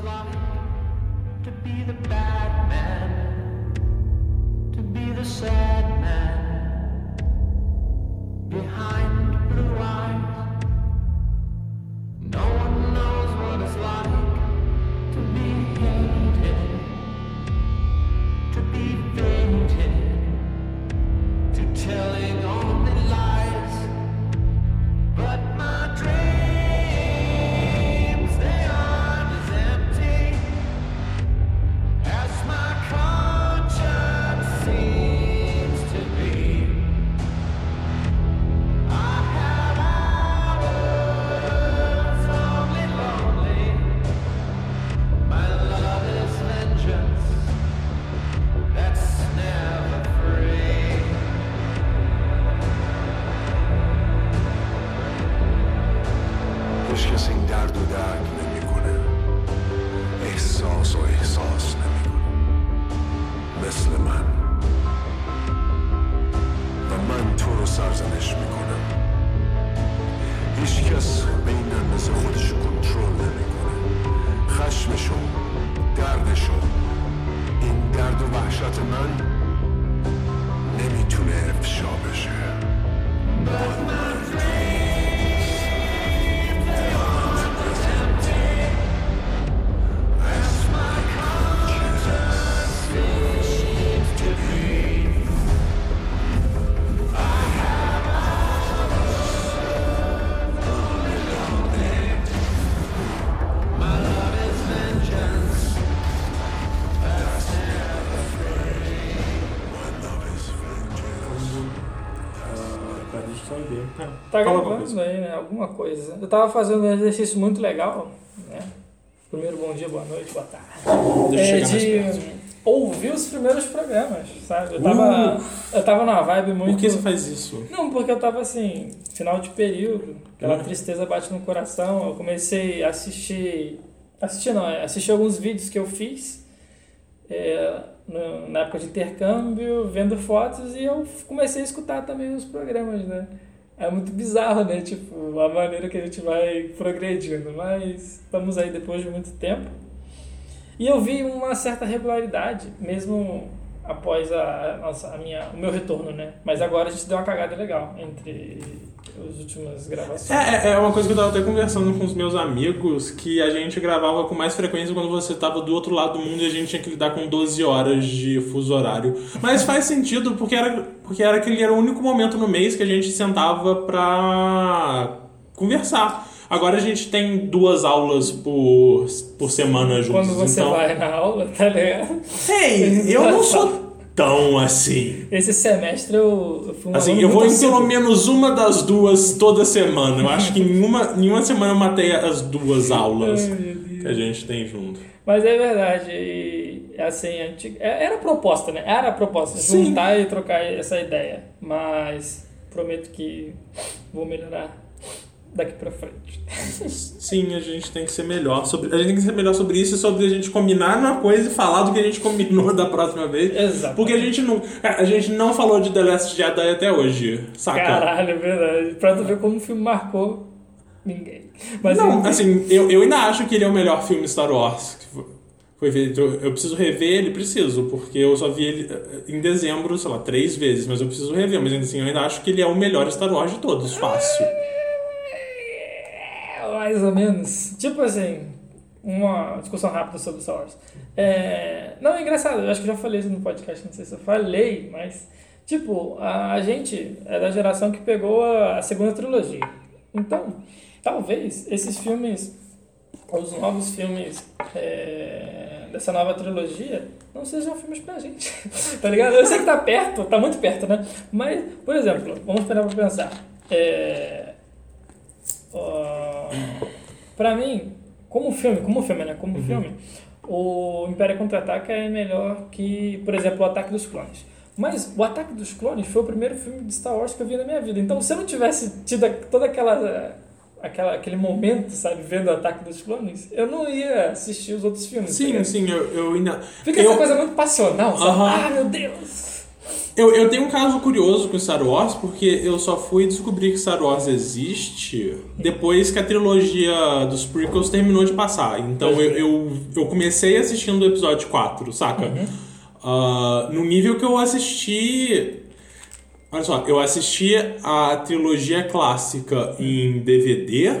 like to be the bad man, to be the sad Tá Fala gravando aí, né? Alguma coisa. Eu tava fazendo um exercício muito legal, né? Primeiro, bom dia, boa noite, boa tarde. Deixa eu É, chegar mais de perto. ouvir os primeiros programas, sabe? Eu tava, eu tava numa vibe muito... Por que você faz isso? Não, porque eu tava assim, final de período, aquela Uhum. tristeza bate no coração. Eu comecei a assistir. Assistir não, é, assistir alguns vídeos que eu fiz é, no- na época de intercâmbio, vendo fotos, e eu comecei a escutar também os programas, né? É muito bizarro, né? Tipo, a maneira que a gente vai progredindo, mas estamos aí depois de muito tempo. E eu vi uma certa regularidade, mesmo após a, nossa, a minha, o meu retorno, né? Mas agora a gente deu uma cagada legal entre as últimas gravações. É, é- é uma coisa que eu tava até conversando com os meus amigos, que a gente gravava com mais frequência quando você tava do outro lado do mundo e a gente tinha que lidar com 12 horas de fuso horário. Mas faz sentido, porque era, porque era aquele era o único momento no mês que a gente sentava pra conversar. Agora a gente tem duas aulas por, por semana juntos. Quando você então... vai na aula, tá ligado? Ei, eu não sou tão assim. Esse semestre eu, eu fui um Assim, eu vou em pelo menos uma das duas toda semana. Eu acho que em uma, em uma semana eu matei as duas aulas Ai, que a gente tem junto. Mas é verdade, e, assim, é- era a proposta, né? Era a proposta, Sim. juntar e trocar essa ideia. Mas prometo que vou melhorar daqui pra frente. Sim, a gente tem que ser melhor sobre. A gente tem que ser melhor sobre isso e sobre a gente combinar uma coisa e falar do que a gente combinou da próxima vez. Exato. Porque a gente não. A gente não falou de The Last Jedi até hoje, saca? Caralho, é verdade. Pra tu ver como o filme marcou ninguém. Mas não, assim, eu, eu ainda acho que ele é o melhor filme Star Wars foi feito. Eu preciso rever ele, preciso, porque eu só vi ele eh, em dezembro, sei lá, três vezes, mas eu preciso rever. Mas ainda assim, eu ainda acho que ele é o melhor Star Wars de todos, fácil. Mais ou menos. Tipo assim, uma discussão rápida sobre Star Wars. É, não, é engraçado, eu acho que já falei isso no podcast, não sei se eu falei, mas, tipo, a gente é da geração que pegou a, segunda trilogia. Então, talvez esses filmes, os novos filmes é, dessa nova trilogia, não sejam filmes pra gente. tá ligado? Eu sei que tá perto, tá muito perto, né? Mas, por exemplo, vamos esperar pra pensar. É, ó, pra mim, como filme, como filme, né? Como filme, o Império Contra-Ataca é melhor que, por exemplo, o Ataque dos Clones. Mas o Ataque dos Clones foi o primeiro filme de Star Wars que eu vi na minha vida. Então, se eu não tivesse tido toda aquela, aquela aquele momento, sabe, vendo o Ataque dos Clones, eu não ia assistir os outros filmes. tá Sim, ligado? sim, eu, eu ainda. Fica eu, essa coisa muito passional, sabe? Aham. Ah, meu Deus! Eu, eu tenho um caso curioso com Star Wars, porque eu só fui descobrir que Star Wars existe depois que a trilogia dos prequels terminou de passar. Então eu, eu, eu comecei assistindo o episódio 4, saca? Ah, no nível que eu assisti. Olha só, eu assisti a trilogia clássica em DVD,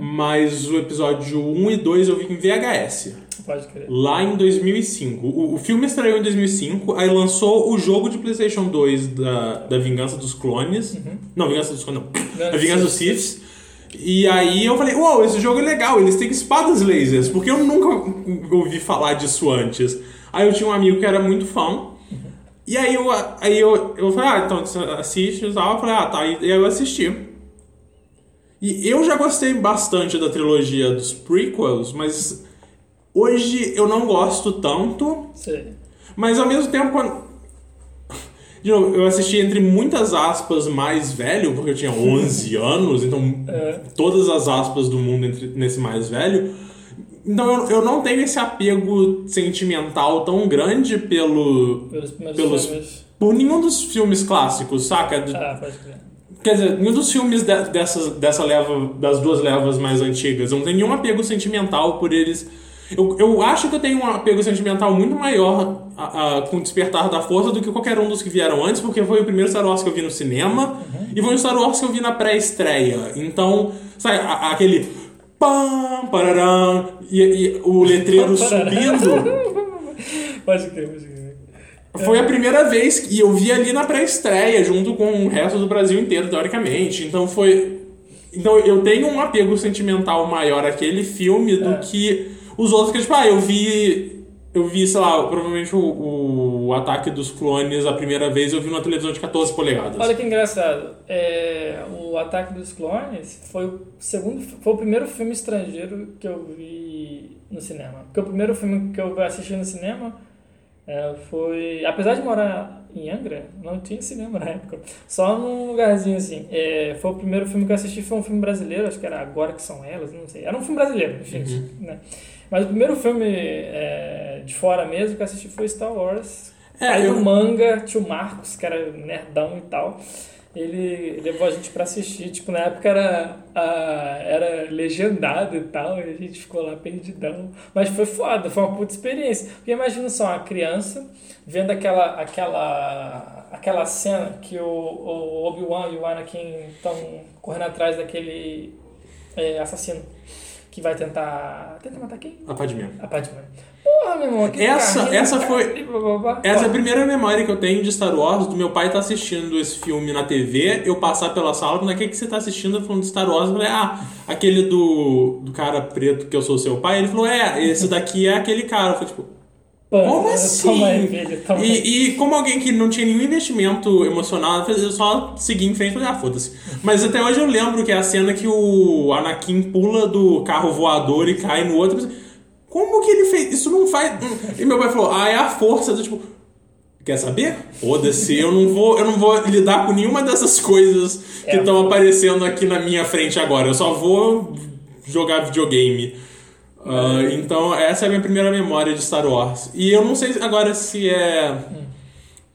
mas o episódio 1 e 2 eu vi em VHS. Pode crer. Lá em 2005. O, o filme estreou em 2005, aí lançou o jogo de PlayStation 2 da, da Vingança dos Clones. Não, Vingança dos Clones, não. A Vingança dos Siths. E aí eu falei, uau, esse jogo é legal, eles têm espadas lasers, porque eu nunca ouvi falar disso antes. Aí eu tinha um amigo que era muito fã. E aí eu, aí eu, eu falei, ah, então você assiste e tal. Eu falei, ah, tá. E aí eu assisti. E eu já gostei bastante da trilogia dos prequels, mas hoje eu não gosto tanto. Sei. Mas ao mesmo tempo, quando. De novo, eu assisti entre muitas aspas mais velho, porque eu tinha 11 anos, então É. todas as aspas do mundo entre- nesse mais velho. Então eu, eu não tenho esse apego sentimental tão grande pelo. Pelos Pelos- filmes. por nenhum dos filmes clássicos, saca? Ah, pode crer. Quer dizer, nenhum dos filmes de- dessas, dessa leva, das duas levas mais antigas. Eu não tenho nenhum apego sentimental por eles. Eu, eu acho que eu tenho um apego sentimental muito maior a- a- com o Despertar da Força do que qualquer um dos que vieram antes, porque foi o primeiro Star Wars que eu vi no cinema e foi um Star Wars que eu vi na pré-estreia. Então, sabe, a- aquele pam, pararam, e, e o letreiro subindo. Pode crer, pode crer. Foi a primeira vez que eu vi ali na pré-estreia, junto com o resto do Brasil inteiro, teoricamente. Então foi. Então eu tenho um apego sentimental maior àquele filme do É. que os outros que, tipo, ah, eu vi. Eu vi, sei lá, provavelmente o, o Ataque dos Clones a primeira vez eu vi numa televisão de 14 polegadas. Olha que engraçado. É, o Ataque dos Clones foi o segundo, foi o primeiro filme estrangeiro que eu vi no cinema. Porque o primeiro filme que eu assisti no cinema é, foi, apesar de morar em Angra, não tinha cinema na época. Só num lugarzinho assim. É, foi o primeiro filme que eu assisti foi um filme brasileiro, acho que era Agora que são elas, não sei. Era um filme brasileiro, enfim, né? Mas o primeiro filme é, de fora mesmo que eu assisti foi Star Wars. É, Aí eu- do manga, tio Marcos, que era nerdão e tal, ele levou a gente pra assistir. Tipo, na época era, ah, era legendado e tal, e a gente ficou lá perdidão. Mas foi foda, foi uma puta experiência. Porque imagina só, uma criança vendo aquela, aquela, aquela cena que o, o Obi-Wan e o Anakin estão correndo atrás daquele é, assassino que vai tentar. Tenta matar quem? A Padmé. A Padmé. Porra, meu irmão, aquele Essa- carrinho, essa cara, foi- blá, blá, blá. Essa é a primeira memória que eu tenho de Star Wars, do meu pai estar assistindo esse filme na TV, eu passar pela sala, falando, o que, que você tá assistindo? Falando de Star Wars, eu falei, ah, aquele do, do cara preto que eu sou seu pai. Ele falou, é, esse daqui é aquele cara. Eu falei, tipo, como assim? Toma aí, filho, toma aí. E, e como alguém que não tinha nenhum investimento emocional, eu só segui em frente e falei, ah, foda-se. Mas até hoje eu lembro que é a cena que o Anakin pula do carro voador e cai no outro. Eu Como que ele fez? Isso não faz. E meu pai falou, ah, é a força do tipo. Quer saber? Foda-se, eu não vou, eu não vou lidar com nenhuma dessas coisas que É. estão aparecendo aqui na minha frente agora. Eu só vou jogar videogame. Ah, então, essa é a minha primeira memória de Star Wars. E eu não sei agora se é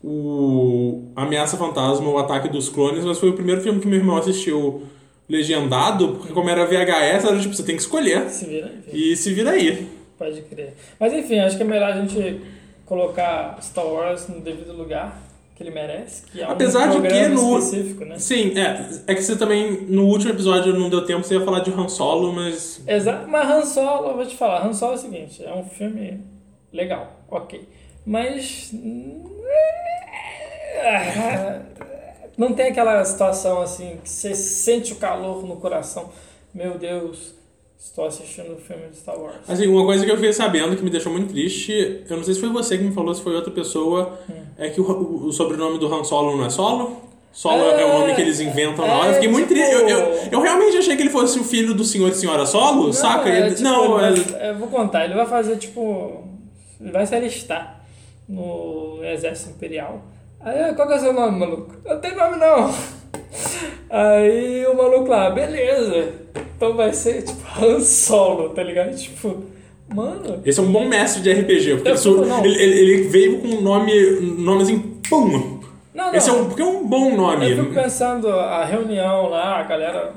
o Ameaça Fantasma ou o Ataque dos Clones, mas foi o primeiro filme que meu irmão assistiu legendado, porque como era VHS, era tipo, você tem que escolher. Se vira aí. E se vira aí. Pode crer. Mas enfim, acho que é melhor a gente colocar Star Wars no devido lugar que ele merece, que é um Apesar de que no- específico, né? Sim, é. É que você também, no último episódio não deu tempo, você ia falar de Han Solo, mas. Exato, mas Han Solo, eu vou te falar, Han Solo é o seguinte, é um filme legal, ok. Mas. Não tem aquela situação assim que você sente o calor no coração. Meu Deus, estou assistindo o filme de Star Wars. Assim, uma coisa que eu fiquei sabendo que me deixou muito triste, eu não sei se foi você que me falou, se foi outra pessoa, é que o, o- o sobrenome do Han Solo não é Solo? Solo é, É, o nome que eles inventam na hora. Eu é, fiquei muito tipo- triste. Eu, eu, eu realmente achei que ele fosse o filho do senhor e senhora Solo, saca? é, Ele- tipo, não, é- eu vou contar, ele vai fazer tipo. Ele vai se alistar no Exército Imperial. Aí, qual que é o seu nome, maluco? Eu não tenho nome não. Aí o maluco lá, beleza. Então vai ser tipo Han Solo, tá ligado? Tipo, mano. Esse é um bom mestre de RPG, porque Eu ele, ele, veio com um nome, um nome assim, pum! Não, não. Esse é um, porque é um bom nome. Eu fico pensando, a reunião lá, a galera,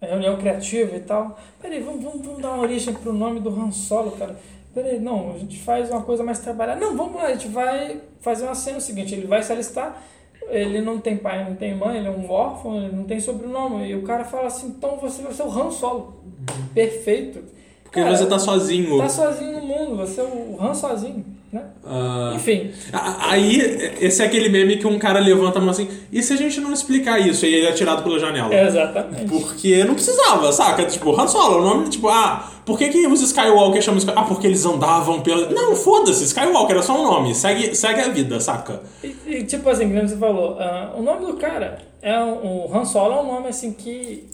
a reunião criativa e tal. Peraí, vamos, vamos, vamos dar uma origem pro nome do Han Solo, cara. Peraí, não, a gente faz uma coisa mais trabalhada. Não, vamos lá, a gente vai fazer uma cena seguinte, ele vai se alistar, ele não tem pai, não tem mãe, ele é um órfão, ele não tem sobrenome. E o cara fala assim, então você vai ser o Han Solo. Perfeito. Porque Cara, você tá sozinho. Tá sozinho no mundo, você é o Han sozinho, né? Ah, Enfim, Aí, esse é aquele meme que um cara levanta a mão assim, e se a gente não explicar isso? E ele é tirado pela janela. exatamente. Porque não precisava, saca? Tipo, Han Solo, o nome, tipo, ah, por que, que os Skywalker chamam Skywalker? Ah, porque eles andavam pela. Não, foda-se, Skywalker é só um nome, segue, segue a vida, saca? E, e, tipo assim, como você falou, ah, o nome do cara é um, o Han Solo é um nome assim que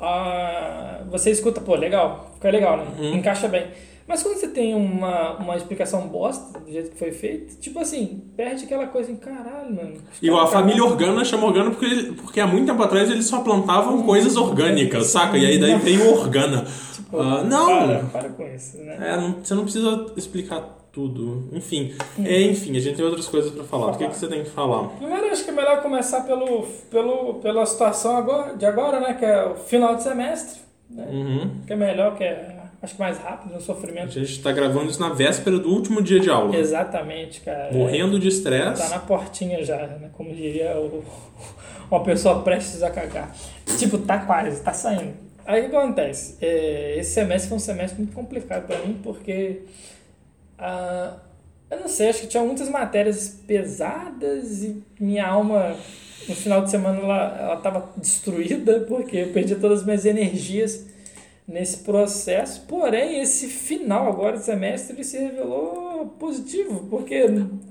ah, você escuta, pô, legal, fica legal, né? Uhum. Encaixa bem. Mas quando você tem uma, uma explicação bosta do jeito que foi feito, tipo assim, perde aquela coisa em caralho, mano. Igual a família Organa chama Organa porque, ele- porque há muito tempo atrás eles só plantavam coisas orgânicas, saca? E aí daí veio o Organa. Ah, não! Para, para com isso, né? É, não- você não precisa explicar tudo. Enfim, é, enfim, a gente tem outras coisas pra falar. O que, que você tem que falar? Primeiro, acho que é melhor começar pelo, pelo, pela situação agora, de agora, né? Que é o final de semestre, né? Uhum. Que é melhor, que é, acho que mais rápido, no A sofrimento. gente tá gravando isso na véspera do último dia de aula. Exatamente, cara. Morrendo de estresse. tá na portinha já, né? Como diria o, uma pessoa prestes a cagar. Tipo, tá quase, tá saindo. Aí o que acontece? É, esse semestre foi um semestre muito complicado pra mim, porque. ah, eu não sei, acho que tinha muitas matérias pesadas e minha alma, no final de semana, ela, ela tava destruída, porque eu perdi todas as minhas energias nesse processo. Porém, esse final agora do semestre ele se revelou positivo, porque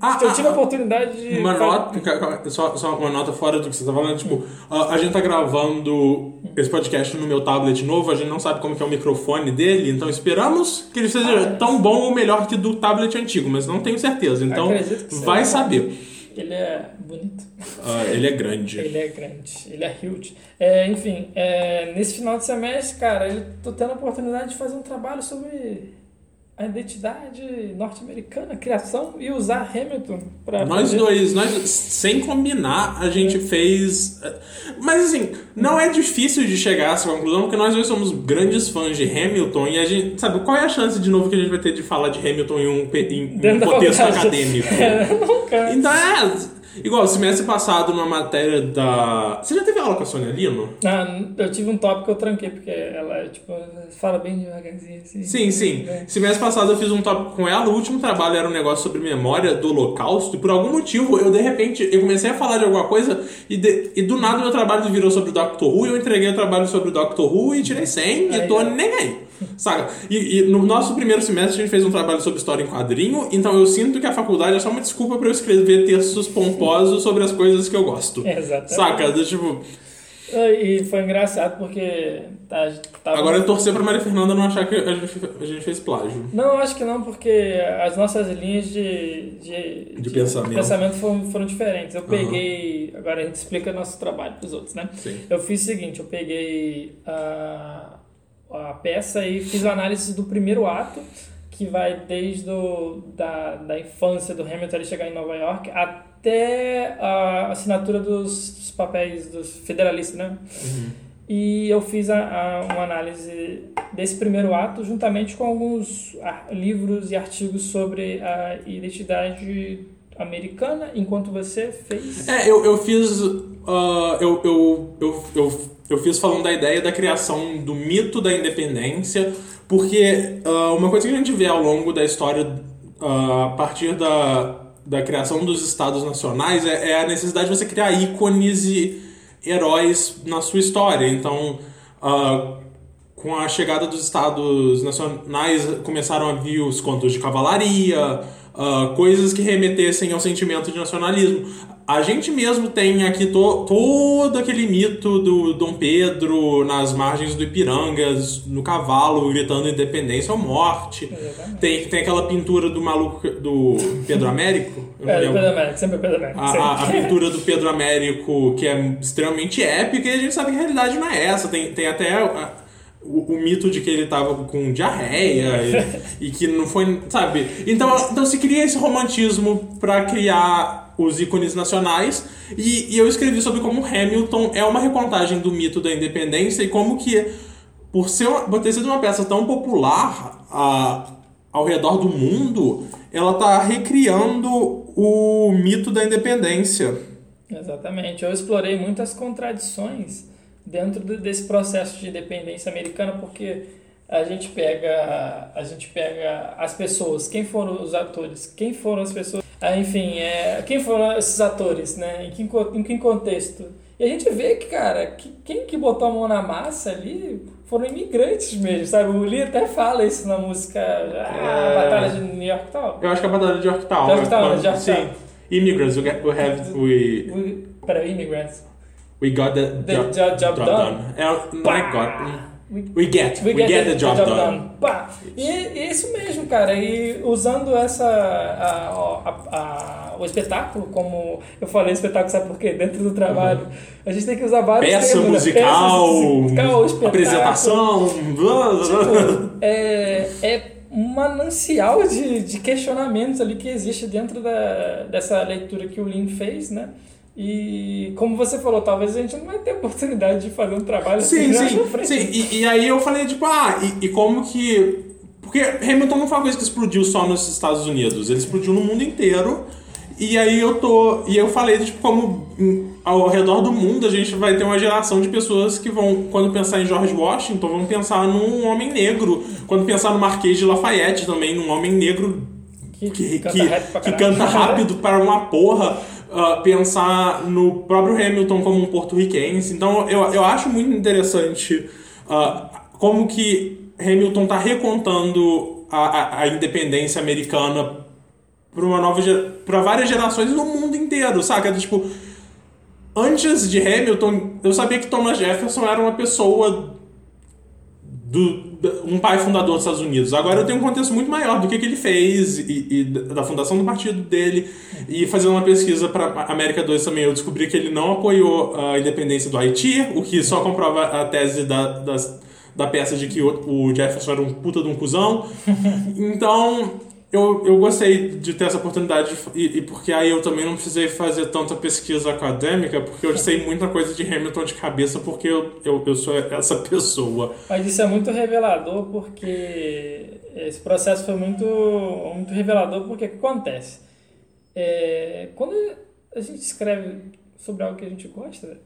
Ah, eu ah, tive a ah. oportunidade de. Uma nota, só, só uma nota fora do que você tá falando, tipo, a, a gente tá gravando esse podcast no meu tablet novo, a gente não sabe como que é o microfone dele, então esperamos que ele seja Ah, tão bom ou melhor que do tablet antigo, mas não tenho certeza, então vai seja. saber. Ele é bonito. Ah, ele é grande. Ele é grande, ele é huge. É, enfim, é, nesse final de semestre, cara, eu tô tendo a oportunidade de fazer um trabalho sobre a identidade norte-americana, criação e usar Hamilton para Nós dois, nós sem combinar, a gente fez. Mas assim, não é difícil de chegar a essa conclusão, porque nós dois somos grandes fãs de Hamilton e a gente. Sabe, qual é a chance de novo que a gente vai ter de falar de Hamilton em um, pe- em um contexto acadêmico? É, nunca. Então é. Igual, semestre passado, numa matéria da. Você já teve aula com a Sônia Lino? Ah, eu tive um tópico que eu tranquei, porque ela, tipo, fala bem devagarzinho, assim. Sim, sim. É. Semestre passado eu fiz um tópico com ela, o último trabalho era um negócio sobre memória do holocausto, e por algum motivo eu de repente eu comecei a falar de alguma coisa e, de- e do nada meu trabalho virou sobre o Doctor Who e eu entreguei o trabalho sobre o Doctor Who e tirei 100 e Aí, tô ó. nem aí. Saca? E, e no nosso primeiro semestre a gente fez um trabalho sobre história em quadrinho, então eu sinto que a faculdade é só uma desculpa pra eu escrever textos pomposos sobre as coisas que eu gosto. Exatamente. Saca? Do tipo, E foi engraçado porque tá, tava... agora eu torcer pra Maria Fernanda não achar que a gente, a gente fez plágio. Não, acho que não, porque as nossas linhas de, de, De pensamento. foram, foram diferentes. Eu peguei. Agora a gente explica nosso trabalho para os outros, né? Sim. Eu fiz o seguinte: eu peguei a, a peça e fiz a análise do primeiro ato, que vai desde o, da, da infância do Hamilton ele chegar em Nova York até a assinatura dos, dos papéis dos federalistas, né? E eu fiz a, a- uma análise desse primeiro ato juntamente com alguns livros e artigos sobre a identidade americana, enquanto você fez. É, eu, eu fiz. ah, eu, eu, eu, eu, eu fiz falando da ideia da criação do mito da independência, porque ah, uma coisa que a gente vê ao longo da história, ah, a partir da, da criação dos estados nacionais, é, é a necessidade de você criar ícones e heróis na sua história. Então. ah, com a chegada dos estados nacionais, começaram a vir os contos de cavalaria, ah, coisas que remetessem ao sentimento de nacionalismo. A gente mesmo tem aqui to- todo aquele mito do Dom Pedro nas margens do Ipiranga, no cavalo, gritando independência ou morte. Exatamente. Tem, tem aquela pintura do maluco do Pedro Américo. É. Pedro Américo, sempre Pedro Américo. A, a- pintura do Pedro Américo, que é extremamente épica, e a gente sabe que a realidade não é essa. Tem, tem até. A- o, o mito de que ele tava com diarreia e, e que não foi, sabe? Então, então se cria esse romantismo pra criar os ícones nacionais e, e eu escrevi sobre como Hamilton é uma recontagem do mito da independência e como que por, ser, por ter sido uma peça tão popular ah, ao redor do mundo, ela tá recriando o mito da independência. Exatamente. Eu explorei muitas contradições dentro do- desse processo de independência americana, porque a gente pega a gente pega as pessoas, quem foram os atores, quem foram as pessoas, ah, enfim, é, quem foram esses atores, né? Em que, em que contexto? E a gente vê que, cara, que, quem que botou a mão na massa ali foram imigrantes mesmo, sabe? O Lee até fala isso na música ah, É. Batalha de New York Tal. Eu acho que é a batalha de Yorktown. Yorktown, Yorktown. Sim. Immigrants, we, have, we, We, peraí, immigrants. We got the, The job, job- job done. É, não é got. We- We get, we, get, the job, done. Pá. E, e é isso mesmo, cara. E usando essa a- a- a- o espetáculo, como eu falei, espetáculo, sabe por quê? Dentro do trabalho, a gente tem que usar vários Peça termos, né? musical, Peça musical, espetáculo. apresentação. blá, blá. Tipo, é, é um manancial de, de questionamentos ali que existe dentro da, dessa leitura que o Lin fez, né? E como você falou, talvez a gente não vai ter oportunidade de fazer um trabalho Sim, assim sim, frente. sim. E, e aí eu falei, tipo, ah, e, e como que. Porque Hamilton não foi uma coisa que explodiu só nos Estados Unidos, ele explodiu no mundo inteiro. E aí eu tô. E eu falei, tipo, como ao redor do mundo a gente vai ter uma geração de pessoas que vão, quando pensar em George Washington, vão pensar num homem negro. Quando pensar no Marquês de Lafayette também, num homem negro Que, que, canta que- pra que canta rápido para uma porra. Ah, pensar no próprio Hamilton como um porto-riquense. Então eu, eu acho muito interessante ah, como que Hamilton tá recontando a, a, a independência americana para uma nova para várias gerações no mundo inteiro, saca? Tipo, antes de Hamilton, eu sabia que Thomas Jefferson era uma pessoa do, um pai fundador dos Estados Unidos. Agora eu tenho um contexto muito maior do que, que ele fez e, e da fundação do partido dele. E fazendo uma pesquisa para América 2 também, eu descobri que ele não apoiou a independência do Haiti, o que só comprova a tese da, das- da peça de que o, o Jefferson era um puta de um cuzão. Então, eu, eu gostei de ter essa oportunidade e, e porque aí eu também não precisei fazer tanta pesquisa acadêmica, porque eu sei muita coisa de Hamilton de cabeça, porque eu, eu, eu sou essa pessoa. Mas isso é muito revelador porque esse processo foi muito, muito revelador porque o que acontece? É, quando a gente escreve sobre algo que a gente gosta,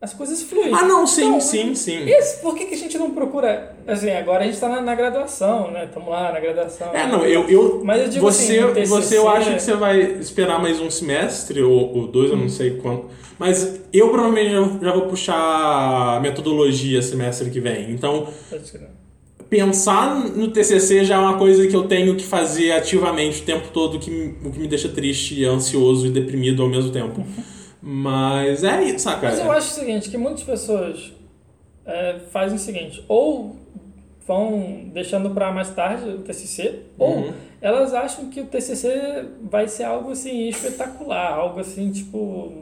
as coisas fluem. Ah, não, sim, Então, sim, sim. Esse, por que, que a gente não procura? Assim, agora a gente tá na, na graduação, né? Estamos lá na graduação. É, não, eu, eu, Mas eu digo você, assim, TCC, você eu acho que você vai esperar mais um semestre ou, ou dois, eu não sei quanto. Mas eu provavelmente já, já vou puxar metodologia semestre que vem. Então, pensar no TCC já é uma coisa que eu tenho que fazer ativamente o tempo todo, que, o que me deixa triste, ansioso e deprimido ao mesmo tempo. Mas é isso, saca? Mas eu acho o seguinte, que muitas pessoas é, fazem o seguinte, ou vão deixando para mais tarde o TCC, ou Uhum. elas acham que o TCC vai ser algo assim espetacular, algo assim tipo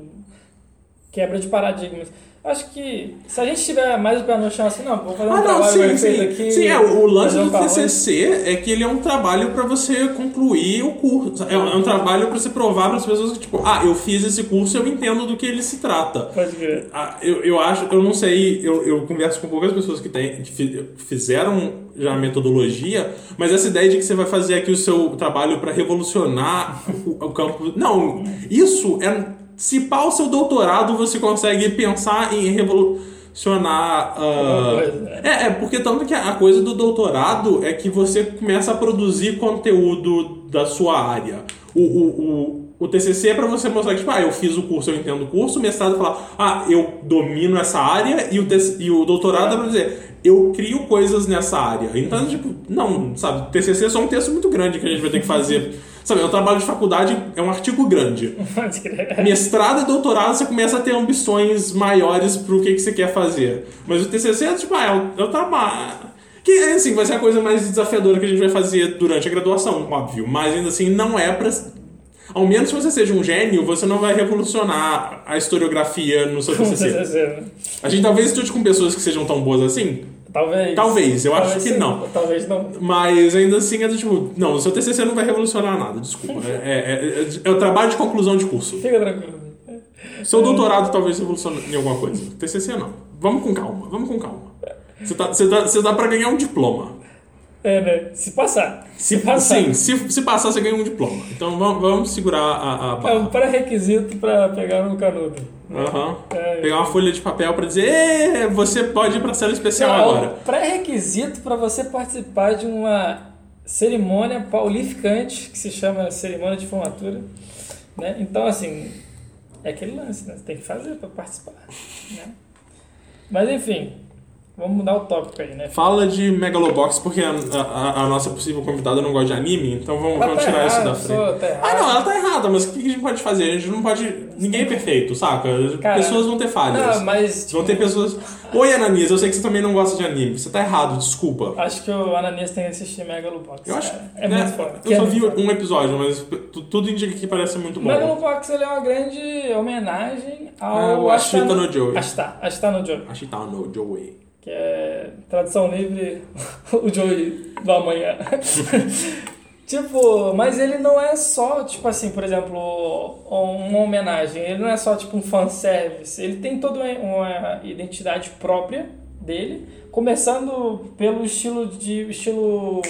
quebra de paradigmas. Acho que se a gente tiver mais o pé no chão assim, não, vou fazer um Ah, não, trabalho sim, sim. aqui. sim, é, o lance do. TCC é que ele é um trabalho pra você concluir o curso. É um, é um trabalho pra você provar para as pessoas que, tipo, ah, eu fiz esse curso, eu entendo do que ele se trata. Pode crer. Ah, eu, eu acho, eu não sei, eu, eu converso com poucas pessoas que, tem, que fi- fizeram já a metodologia, mas essa ideia de que você vai fazer aqui o seu trabalho para revolucionar o, o campo. Não, isso é. Se o seu doutorado, você consegue pensar em revolucionar. né? é, é, porque tanto que a coisa do doutorado é que você começa a produzir conteúdo da sua área. O, o, o, o TCC é pra você mostrar que, tipo, ah, eu fiz o curso, eu entendo o curso, o mestrado é falar, ah, eu domino essa área, e o, e o doutorado é pra dizer, eu crio coisas nessa área. Então, tipo, não, sabe, TCC é só um texto muito grande que a gente vai ter que fazer. Sabe, é um trabalho de faculdade, é um artigo grande. Mestrado e doutorado, você começa a ter ambições maiores pro que, que você quer fazer. Mas o TCC é tipo, ah, é o, é o trabalho. Que, assim, vai ser a coisa mais desafiadora que a gente vai fazer durante a graduação, óbvio. Mas ainda assim, não é pra. Ao menos se você seja um gênio, você não vai revolucionar a historiografia no seu TCC. TCC? A gente talvez estude com pessoas que sejam tão boas assim. Talvez. Talvez, eu acho que sim, não. Talvez não. Mas ainda assim é do tipo, não, o seu TCC não vai revolucionar nada, desculpa. É, é, é, é o trabalho de conclusão de curso. Fica tranquilo. Seu doutorado talvez revolucione em alguma coisa. TCC não. Vamos com calma, vamos com calma. Você tá, você tá, você dá pra ganhar um diploma. É, né? Se passar. Se, passar. sim, se, se passar, você ganha um diploma. Então vamos, vamos segurar a, a É um barra. pré-requisito pra pegar no canudo. Aham. É. Pegar uma folha de papel pra dizer, "Ê, você pode ir pra cela especial Não, é agora. um pré-requisito para você participar de uma cerimônia paulificante que se chama cerimônia de formatura. Né? Então, assim, é aquele lance, né? Você tem que fazer para participar. Né? Mas, enfim, vamos mudar o tópico aí, né? Fala de Megalobox, porque a, a- a nossa possível convidada não gosta de anime, então vamos, vamos tá tirar isso errada, da frente. tá ah, não, ela tá errada, mas o que a gente pode fazer? A gente não pode. Ninguém é perfeito, saca? Cara, pessoas vão ter falhas. Não, mas Vão ter pessoas. Oi, Ananias, eu sei que você também não gosta de anime. Você tá errado, desculpa. acho que o Ananias tem que assistir Megalobox. Eu acho. cara. É né, muito foda. Eu só É vi um episódio, mas tu- tudo indica que parece muito bom. Megalobox ele é uma grande homenagem ao o Ashita no Joey. Ashita, Ashita no Joey. Tá no Joey. Que é tradução livre, o Joey do amanhã. tipo, mas ele não é só, tipo assim, por exemplo, uma homenagem, ele não é só tipo um fanservice, ele tem toda uma- identidade própria dele, começando pelo estilo de estilo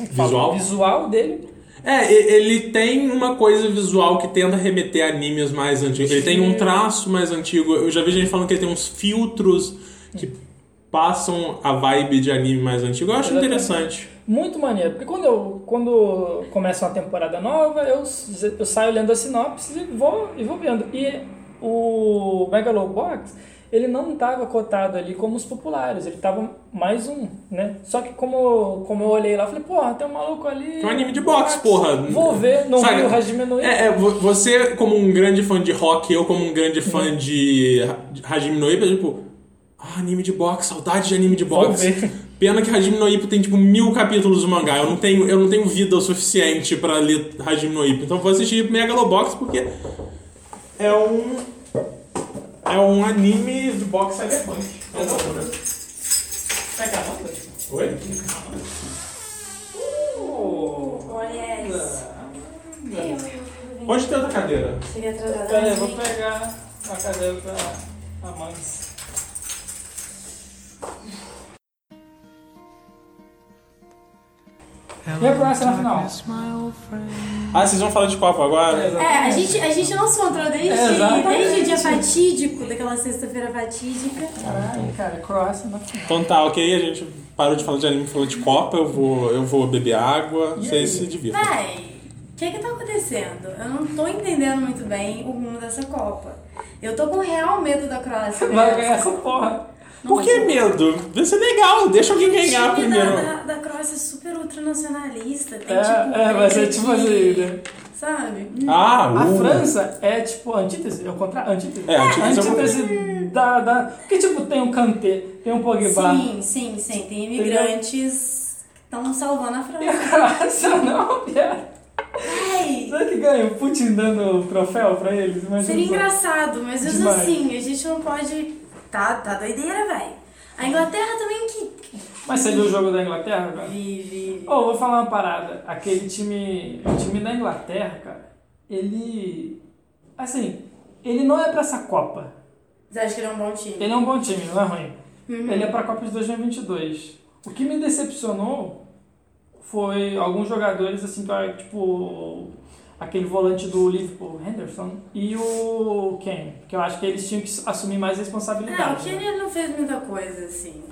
é? Visual? visual dele. É, ele tem uma coisa visual que tenta remeter a animes mais antigos. Ele tem um traço mais antigo. Eu já vi gente falando que ele tem uns filtros que passam a vibe de anime mais antigo. Eu acho Exatamente. interessante. Muito maneiro, porque quando, eu, quando começa uma temporada nova, eu, eu saio lendo a sinopse e vou, e vou vendo. E o Megalobox, ele não estava cotado ali como os populares, ele estava mais um, né? Só que como, como eu olhei lá, falei, porra, tem um maluco ali... É um anime de boxe, porra. Vou ver, não Sabe, vi o Hajime no Ippo. É, é, vo- você como um grande fã de rock, eu como um grande Uhum. fã de Ha- Hajime no Ippo, tipo... Ah, anime de boxe, saudade de anime de boxe. Pena que Hajime no Ippo tem tipo mil capítulos do mangá. Eu não tenho, eu não tenho vida o suficiente pra ler Hajime no Ippo. Então vou assistir Megalobox porque é um é um anime de boxe cyberpunk. Oi? Olha isso. Onde tem outra cadeira? Cheguei atrasada. Pera aí, mas eu vou pegar a cadeira pra amantes. E a Croácia na final? Ah, vocês vão falar de copo agora? É, a gente, a gente não se encontrou desde, É, desde o dia fatídico, daquela sexta-feira fatídica. Caralho, cara, Croácia na final. Então tá, ok, a gente parou de falar de anime, falou de copa, eu vou, eu vou beber água, vocês se divirtam. Véi, o que que tá acontecendo? Eu não tô entendendo muito bem o rumo dessa Copa. Eu tô com real medo da Croácia. Vai ganhar essa porra. Por que medo? Vai ser legal, deixa alguém ganhar primeiro. Da, da, da Croácia é super ultranacionalista. Tem, É, tipo, é, vai ser tipo assim, né? Sabe? Ah, A uh. França é tipo a antítese, é o contrário, antítese. É, antítese é antítese da, da... Porque tipo, tem um Kanté, tem um Pogba. Sim, sim, sim. Tem imigrantes que estão salvando a E França. a Croácia não, Pierre. Ai, Será que ganha o Putin dando o troféu pra eles? Imagina Seria só. engraçado, mas mesmo assim, a gente não pode. Tá, tá doideira, velho. A Inglaterra também que Mas você viu o jogo da Inglaterra, cara? vive. Ô, vou falar uma parada. Aquele time. O time da Inglaterra, cara, ele. Assim, ele não é pra essa Copa. Você acha que ele é um bom time? Ele é um bom time, não é ruim. Uhum. Ele é pra Copa de 2022. O que me decepcionou foi alguns jogadores, assim, tipo. Aquele volante do Liverpool, Henderson, e o Kane, que eu acho que eles tinham que assumir mais Não, o responsabilidade. Kenny ele não fez muita coisa, assim.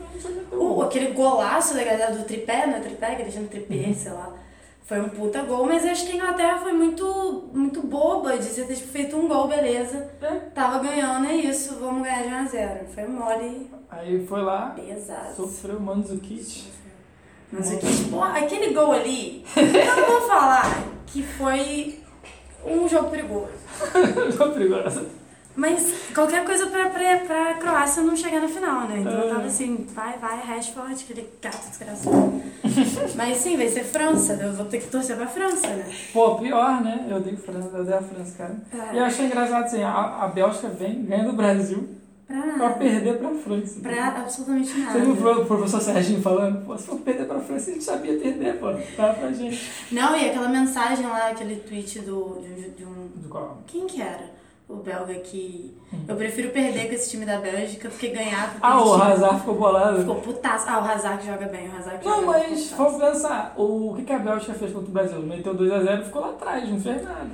O, aquele golaço da galera do tripé, né? Tripé, que eles chamam tripé, Uhum. sei lá. Foi um puta gol, mas acho que a Inglaterra foi muito, muito boba de você ter tipo, feito um gol, beleza. É. Tava ganhando, é isso, vamos ganhar de 1 a 0 Foi mole, Aí foi lá, pesado. sofreu o Mandzukic. Mas o que, pô, aquele gol ali, eu não vou falar que foi um jogo perigoso. Ficou perigoso. Mas qualquer coisa pra, pra, pra Croácia não chegar na final, né? Então eu É. tava assim, vai, vai, Rashford, aquele gato desgraçado. Mas sim, vai ser França, eu vou ter que torcer pra França, né? Pô, pior, né? Eu dei França, eu dei a França, cara. É. E eu achei engraçado assim, a, a Bélgica vem, ganha do Brasil. Pra Pra perder pra França. Pra absolutamente nada. Você viu o professor Serginho falando? Pô, se for perder pra França, a gente sabia perder, pô. Tá pra gente. Não, e aquela mensagem lá, aquele tweet do, de, um- de um. Do qual? Quem que era? O belga que. Eu prefiro perder com esse time da Bélgica do que ganhar com Ah, o time. Hazard ficou bolado. Ficou putaço. Ah, o Hazard joga bem, o Hazard Não, joga mas vamos pensar, o que a Bélgica fez contra o Brasil? Meteu 2x0 e ficou lá atrás, não fez nada.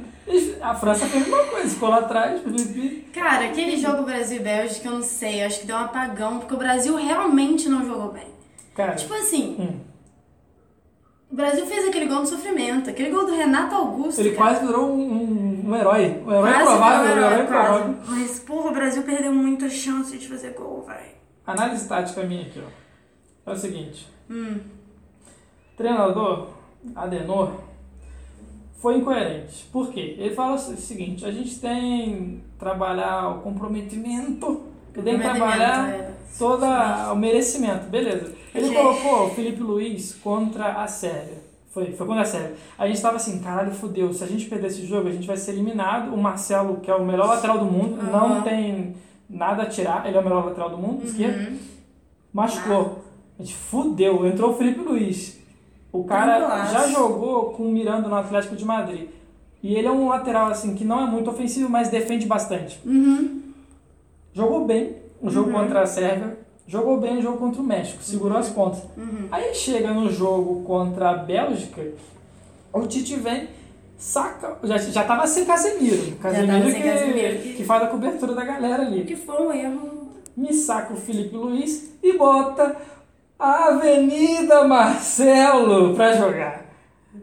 A França fez a mesma coisa, ficou lá atrás. Cara, aquele jogo Brasil e Bélgica, eu não sei, eu acho que deu um apagão, porque o Brasil realmente não jogou bem. Cara, Tipo assim, hum, o Brasil fez aquele gol no sofrimento, aquele gol do Renato Augusto. ele cara. quase virou um, um- um herói. Um herói Quase provável, um herói quase. provável. Mas, porra, o Brasil perdeu muita chance de fazer gol, velho. Análise tática minha aqui, ó. É o seguinte. Hum. Treinador, Adenor, foi incoerente. Por quê? Ele fala o seguinte, a gente tem que trabalhar o comprometimento, tem que trabalhar é. toda o merecimento, beleza. Ele colocou o Felipe Luiz contra a Sérvia. Foi, foi contra a Sérvia. A gente tava assim, caralho, fudeu. Se a gente perder esse jogo, a gente vai ser eliminado. O Marcelo, que é o melhor lateral do mundo, Aham. não tem nada a tirar. Ele é o melhor lateral do mundo, esquerdo. Uhum. Machucou. A gente fudeu. Entrou o Felipe Luiz. O cara já jogou com o Miranda no Atlético de Madrid. E ele é um lateral, assim, que não é muito ofensivo, mas defende bastante. Uhum. Jogou bem o jogo contra a Sérvia. Jogou bem o jogo contra o México. Segurou as pontas. Uhum. Aí chega no jogo contra a Bélgica, o Tite vem, saca. Já, já tava sem Casemiro. Casemiro, sem que, Casemiro, que- que faz a cobertura da galera ali. Que foi um erro. Me saca o Felipe Luiz e bota a Avenida Marcelo pra jogar.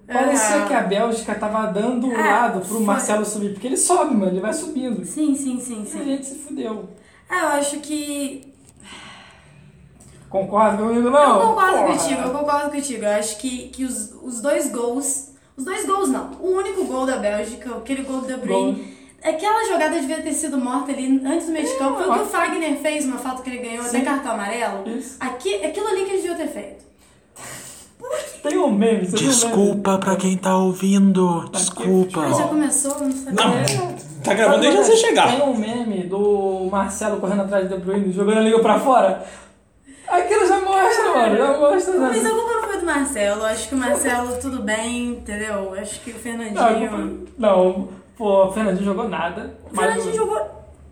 Parecia Ah. que a Bélgica tava dando o Ah, lado pro foi. Marcelo subir, porque ele sobe, mano, ele vai subindo. Sim, sim, sim, E a sim. gente se fudeu. Ah, eu acho que. Concorda comigo, não? eu concordo Porra. contigo, eu concordo contigo. Eu acho que, que os, os dois gols. Os dois gols não. O único gol da Bélgica, aquele gol do De Bruyne. Aquela jogada devia ter sido morta ali antes do meio de campo. Foi o que o Fagner fez, uma falta que ele ganhou, até cartão amarelo. Isso. Aqui, aquilo ali que eles deviam ter feito. Tem um meme, você o meme? Desculpa pra quem tá ouvindo. Desculpa. Ah, já começou? Não sabia. Não, tá gravando desde você chegar. Tem um meme do Marcelo correndo atrás do De Bruyne, jogando a liga pra fora. Aquilo já mostra, mano, já mostra. né? Mas a culpa foi do Marcelo. Acho que o Marcelo, tudo bem, entendeu? Eu Acho que o Fernandinho. não, pô, o Fernandinho jogou nada. O mas- Fernandinho jogou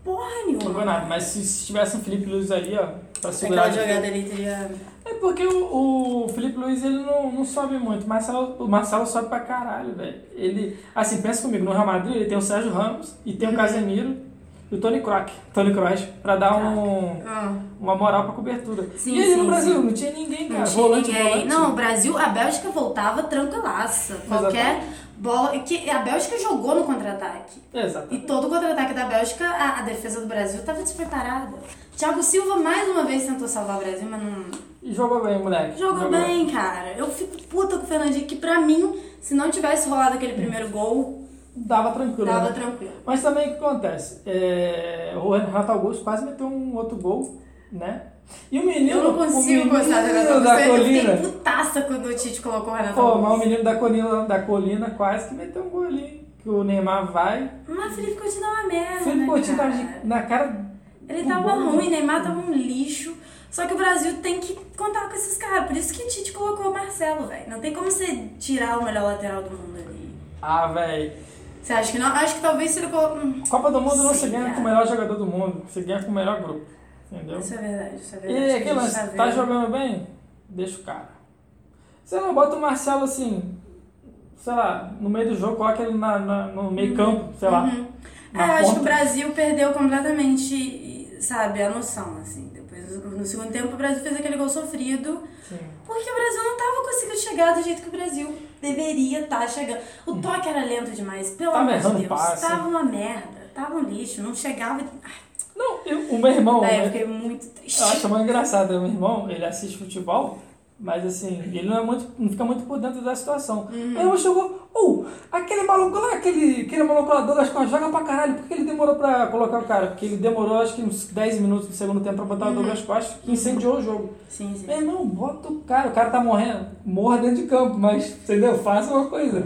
porra Não jogou nenhuma. nada, mas se, se tivesse um Felipe Luiz ali, ó, pra segurar. Aquela a jogada ali teria. É porque o, o Felipe Luiz ele não, não sobe muito, o Marcelo, o Marcelo sobe pra caralho, velho. Ele, assim, pensa comigo, no Real Madrid ele tem o Sérgio Ramos e Uhum. tem o Casemiro e o Tony Kroos, Tony Kroos, pra dar um, Ah, uma moral pra cobertura. Sim, e aí sim, no Brasil sim. não tinha ninguém, cara. não tinha volante, ninguém. volante. Não, o Brasil, a Bélgica voltava tranquilaça. Qualquer bola. Que a Bélgica jogou no contra-ataque. Exato. E todo o contra-ataque da Bélgica, a, a defesa do Brasil estava despreparada. Thiago Silva mais uma vez tentou salvar o Brasil, mas não. E jogou bem, moleque. Jogou bem, cara. Eu fico puta com o Fernandinho, que pra mim, se não tivesse rolado aquele primeiro gol, Dava tranquilo. tava né? tranquilo. Mas também o que acontece? É, o Renato Augusto quase meteu um outro gol, né? E o menino. Eu não o consigo gostar do Renato da Augusto. Eu colina. fiquei putaça quando o Tite colocou o Renato Pô, mas o Augusto. menino da colina, da colina quase que meteu um gol ali. Que o Neymar vai. Mas Felipe Coutinho tava uma merda, Felipe Coutinho cara. tava na cara. Ele tava gol. ruim, Neymar tava um lixo. Só que o Brasil tem que contar com esses caras. Por isso que o Tite colocou o Marcelo, velho. Não tem como você tirar o melhor lateral do mundo ali. Ah, velho. Você acha que não? Acho que talvez se ele. Hum, Copa do Mundo não se ganha cara. com o melhor jogador do mundo. Se ganha com o melhor grupo. Entendeu? Isso é verdade, isso é E verdade. A aquele lance, tá tá jogando bem? Deixa o cara. Você não bota o Marcelo assim, sei lá, no meio do jogo, coloca ele na, na- no meio campo, sei lá. Uhum. É, eu acho que o Brasil perdeu completamente, sabe, a noção, assim. Depois, no segundo tempo, o Brasil fez aquele gol sofrido. Sim. Porque o Brasil não tava conseguindo chegar do jeito que o Brasil deveria estar chegando. O toque era lento demais, pelo amor de Deus. passe. Tava uma merda, tava um lixo, não chegava. Ai, Não, eu- o meu irmão, Daí eu né, fiquei muito triste. eu acho muito engraçado, meu irmão, ele assiste futebol, mas assim, ele não, é muito, não fica muito por dentro da situação. Uhum. Aí eu chegou, oh, aquele maluco lá, aquele, aquele maluco lá, Douglas Costa, joga pra caralho, por que ele demorou pra colocar o cara? Porque ele demorou acho que uns 10 minutos do segundo tempo pra botar Uhum. o Douglas Costa, que incendiou o jogo. Sim, sim. Meu irmão, bota o cara, o cara tá morrendo, morra dentro de campo, mas, entendeu? Faça uma coisa.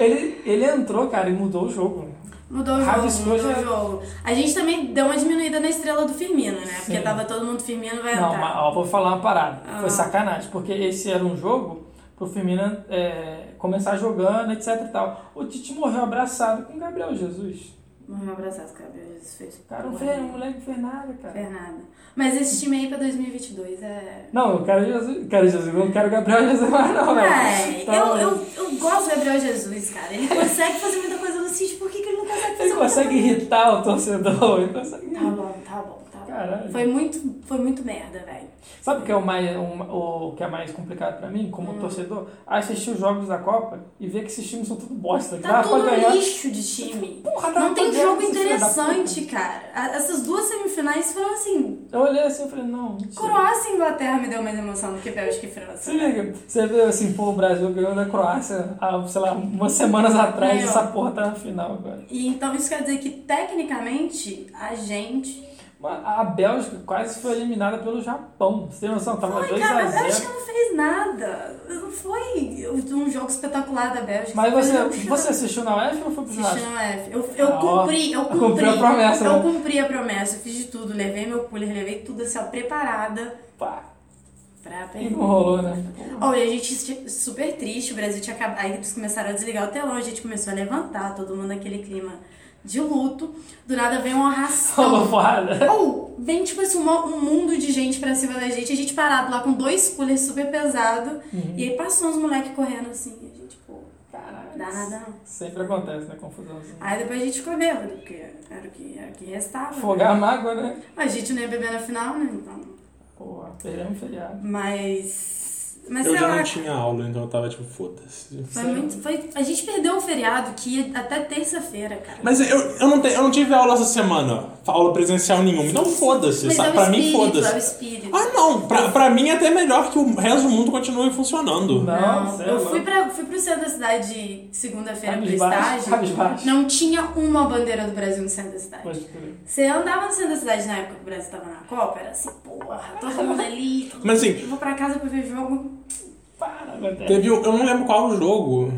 Ele, ele entrou, cara, e mudou o jogo. Mudou o jogo, mudou o jogo. A gente também deu uma diminuída na estrela do Firmino, né? Porque Sim. tava todo mundo Firmino vai Não, entrar. mas ó, vou falar uma parada. Ah. Foi sacanagem, porque esse era um jogo pro Firmino é, começar jogando, etc e tal. O Tite morreu abraçado com o Gabriel Jesus. Morreu abraçado Gabriel Jesus fez. Cara, não fez, o moleque não fez nada, cara. fez nada. Mas esse time aí pra 2022 é. Não, eu quero Jesus, quero Jesus, eu não quero Gabriel Jesus mais não, velho. Ai, Então, eu, eu, eu gosto do Gabriel Jesus, cara. Ele consegue fazer muita coisa no City, por que, que ele não consegue fazer Ele consegue irritar o torcedor, ele consegue tá bom, tá bom. Caralho. Foi muito, foi muito merda, velho. Sabe o que é o, mais, um- o que é mais complicado pra mim, Hum. como torcedor? Assistir os jogos da Copa e ver que esses times são tudo bosta. Tá tudo ganhar. lixo de time. Porra, dava Não tem jogo interessante, cara. Essas duas semifinais foram assim. Eu olhei assim e falei, não. mentira. Croácia e Inglaterra me deu mais emoção do que Bélgica e França. Se liga, você vê assim, pô, o Brasil ganhou da Croácia há, sei lá, umas semanas atrás, Ganhou. essa porra tá na final agora. E então isso quer dizer que, tecnicamente, a gente. A Bélgica quase foi eliminada pelo Japão. Você tem noção? Tava Ai, 2 cara, a a 0 Bélgica não fez nada. Não foi um jogo espetacular da Bélgica. Mas um você, você assistiu na UEF ou foi pro Assisti churrasco? no F. Eu, eu Ah, cumpri, eu Cumpriu cumpri. a promessa, Eu né? cumpri a promessa, eu fiz de tudo. Levei meu cooler, levei tudo assim, ó, preparada Pá, pra e não rolou, né? Olha, a gente super triste, o Brasil tinha acabado. Aí eles começaram a desligar o telão, a gente começou a levantar, todo mundo naquele clima de luto. Do nada veio um Rolou arrastão. Ou vem, tipo assim, uma- um mundo de gente pra cima da gente, a gente parado lá com dois coolers super pesados. Uhum. E aí passou uns moleques correndo assim, e a gente, pô, Caralho. dá nada não. Sempre acontece, né? Confusãozinha. Aí depois a gente ficou bêbado, porque era o que, era o que restava. Afogar a mágoa, né? Mas a gente não ia beber na final, né? Então. Porra, perdemos feriado. Mas. Mas Eu já lá. não tinha aula, então eu tava tipo, foda-se. Foi muito. Foi, a gente perdeu um feriado que ia até terça-feira, cara. Mas eu, eu, não te, eu não tive aula essa semana, aula presencial nenhuma, então foda-se, Mas sabe? é pra mim espírito, É o foda-se. espírito. Ah não, pra, pra mim é até melhor que o resto do mundo continue funcionando. Não, eu fui, pra, fui pro centro da cidade segunda-feira pro Cabisbaixo, estágio. cabisbaixo. Não tinha uma bandeira do Brasil no centro da cidade. Pode crer. Você andava no centro da cidade na época que o Brasil tava na Copa, era assim, porra, todo mundo ali. Todo Mas assim- vou pra casa pra ver jogo. Para, velho. Teve, eu não lembro qual jogo,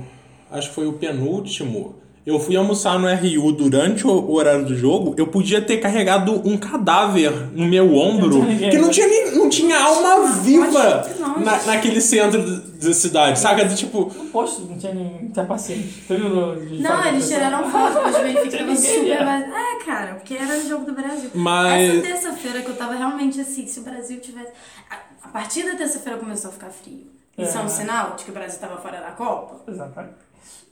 acho que foi o penúltimo. Eu fui almoçar no RU durante o horário do jogo, eu podia ter carregado um cadáver no meu ombro, que não tinha, nem, não tinha alma viva na, naquele centro da cidade, saca? De, tipo, No posto não tinha, nem, não tinha paciente. Não, eles tiraram foto, mas ninguém, super é. É, cara, porque era o jogo do Brasil. Mas- Essa terça-feira que eu tava realmente assim, se o Brasil tivesse. A, partir da terça-feira começou a ficar frio. Isso é, É. um sinal de que o Brasil tava fora da Copa? Exatamente.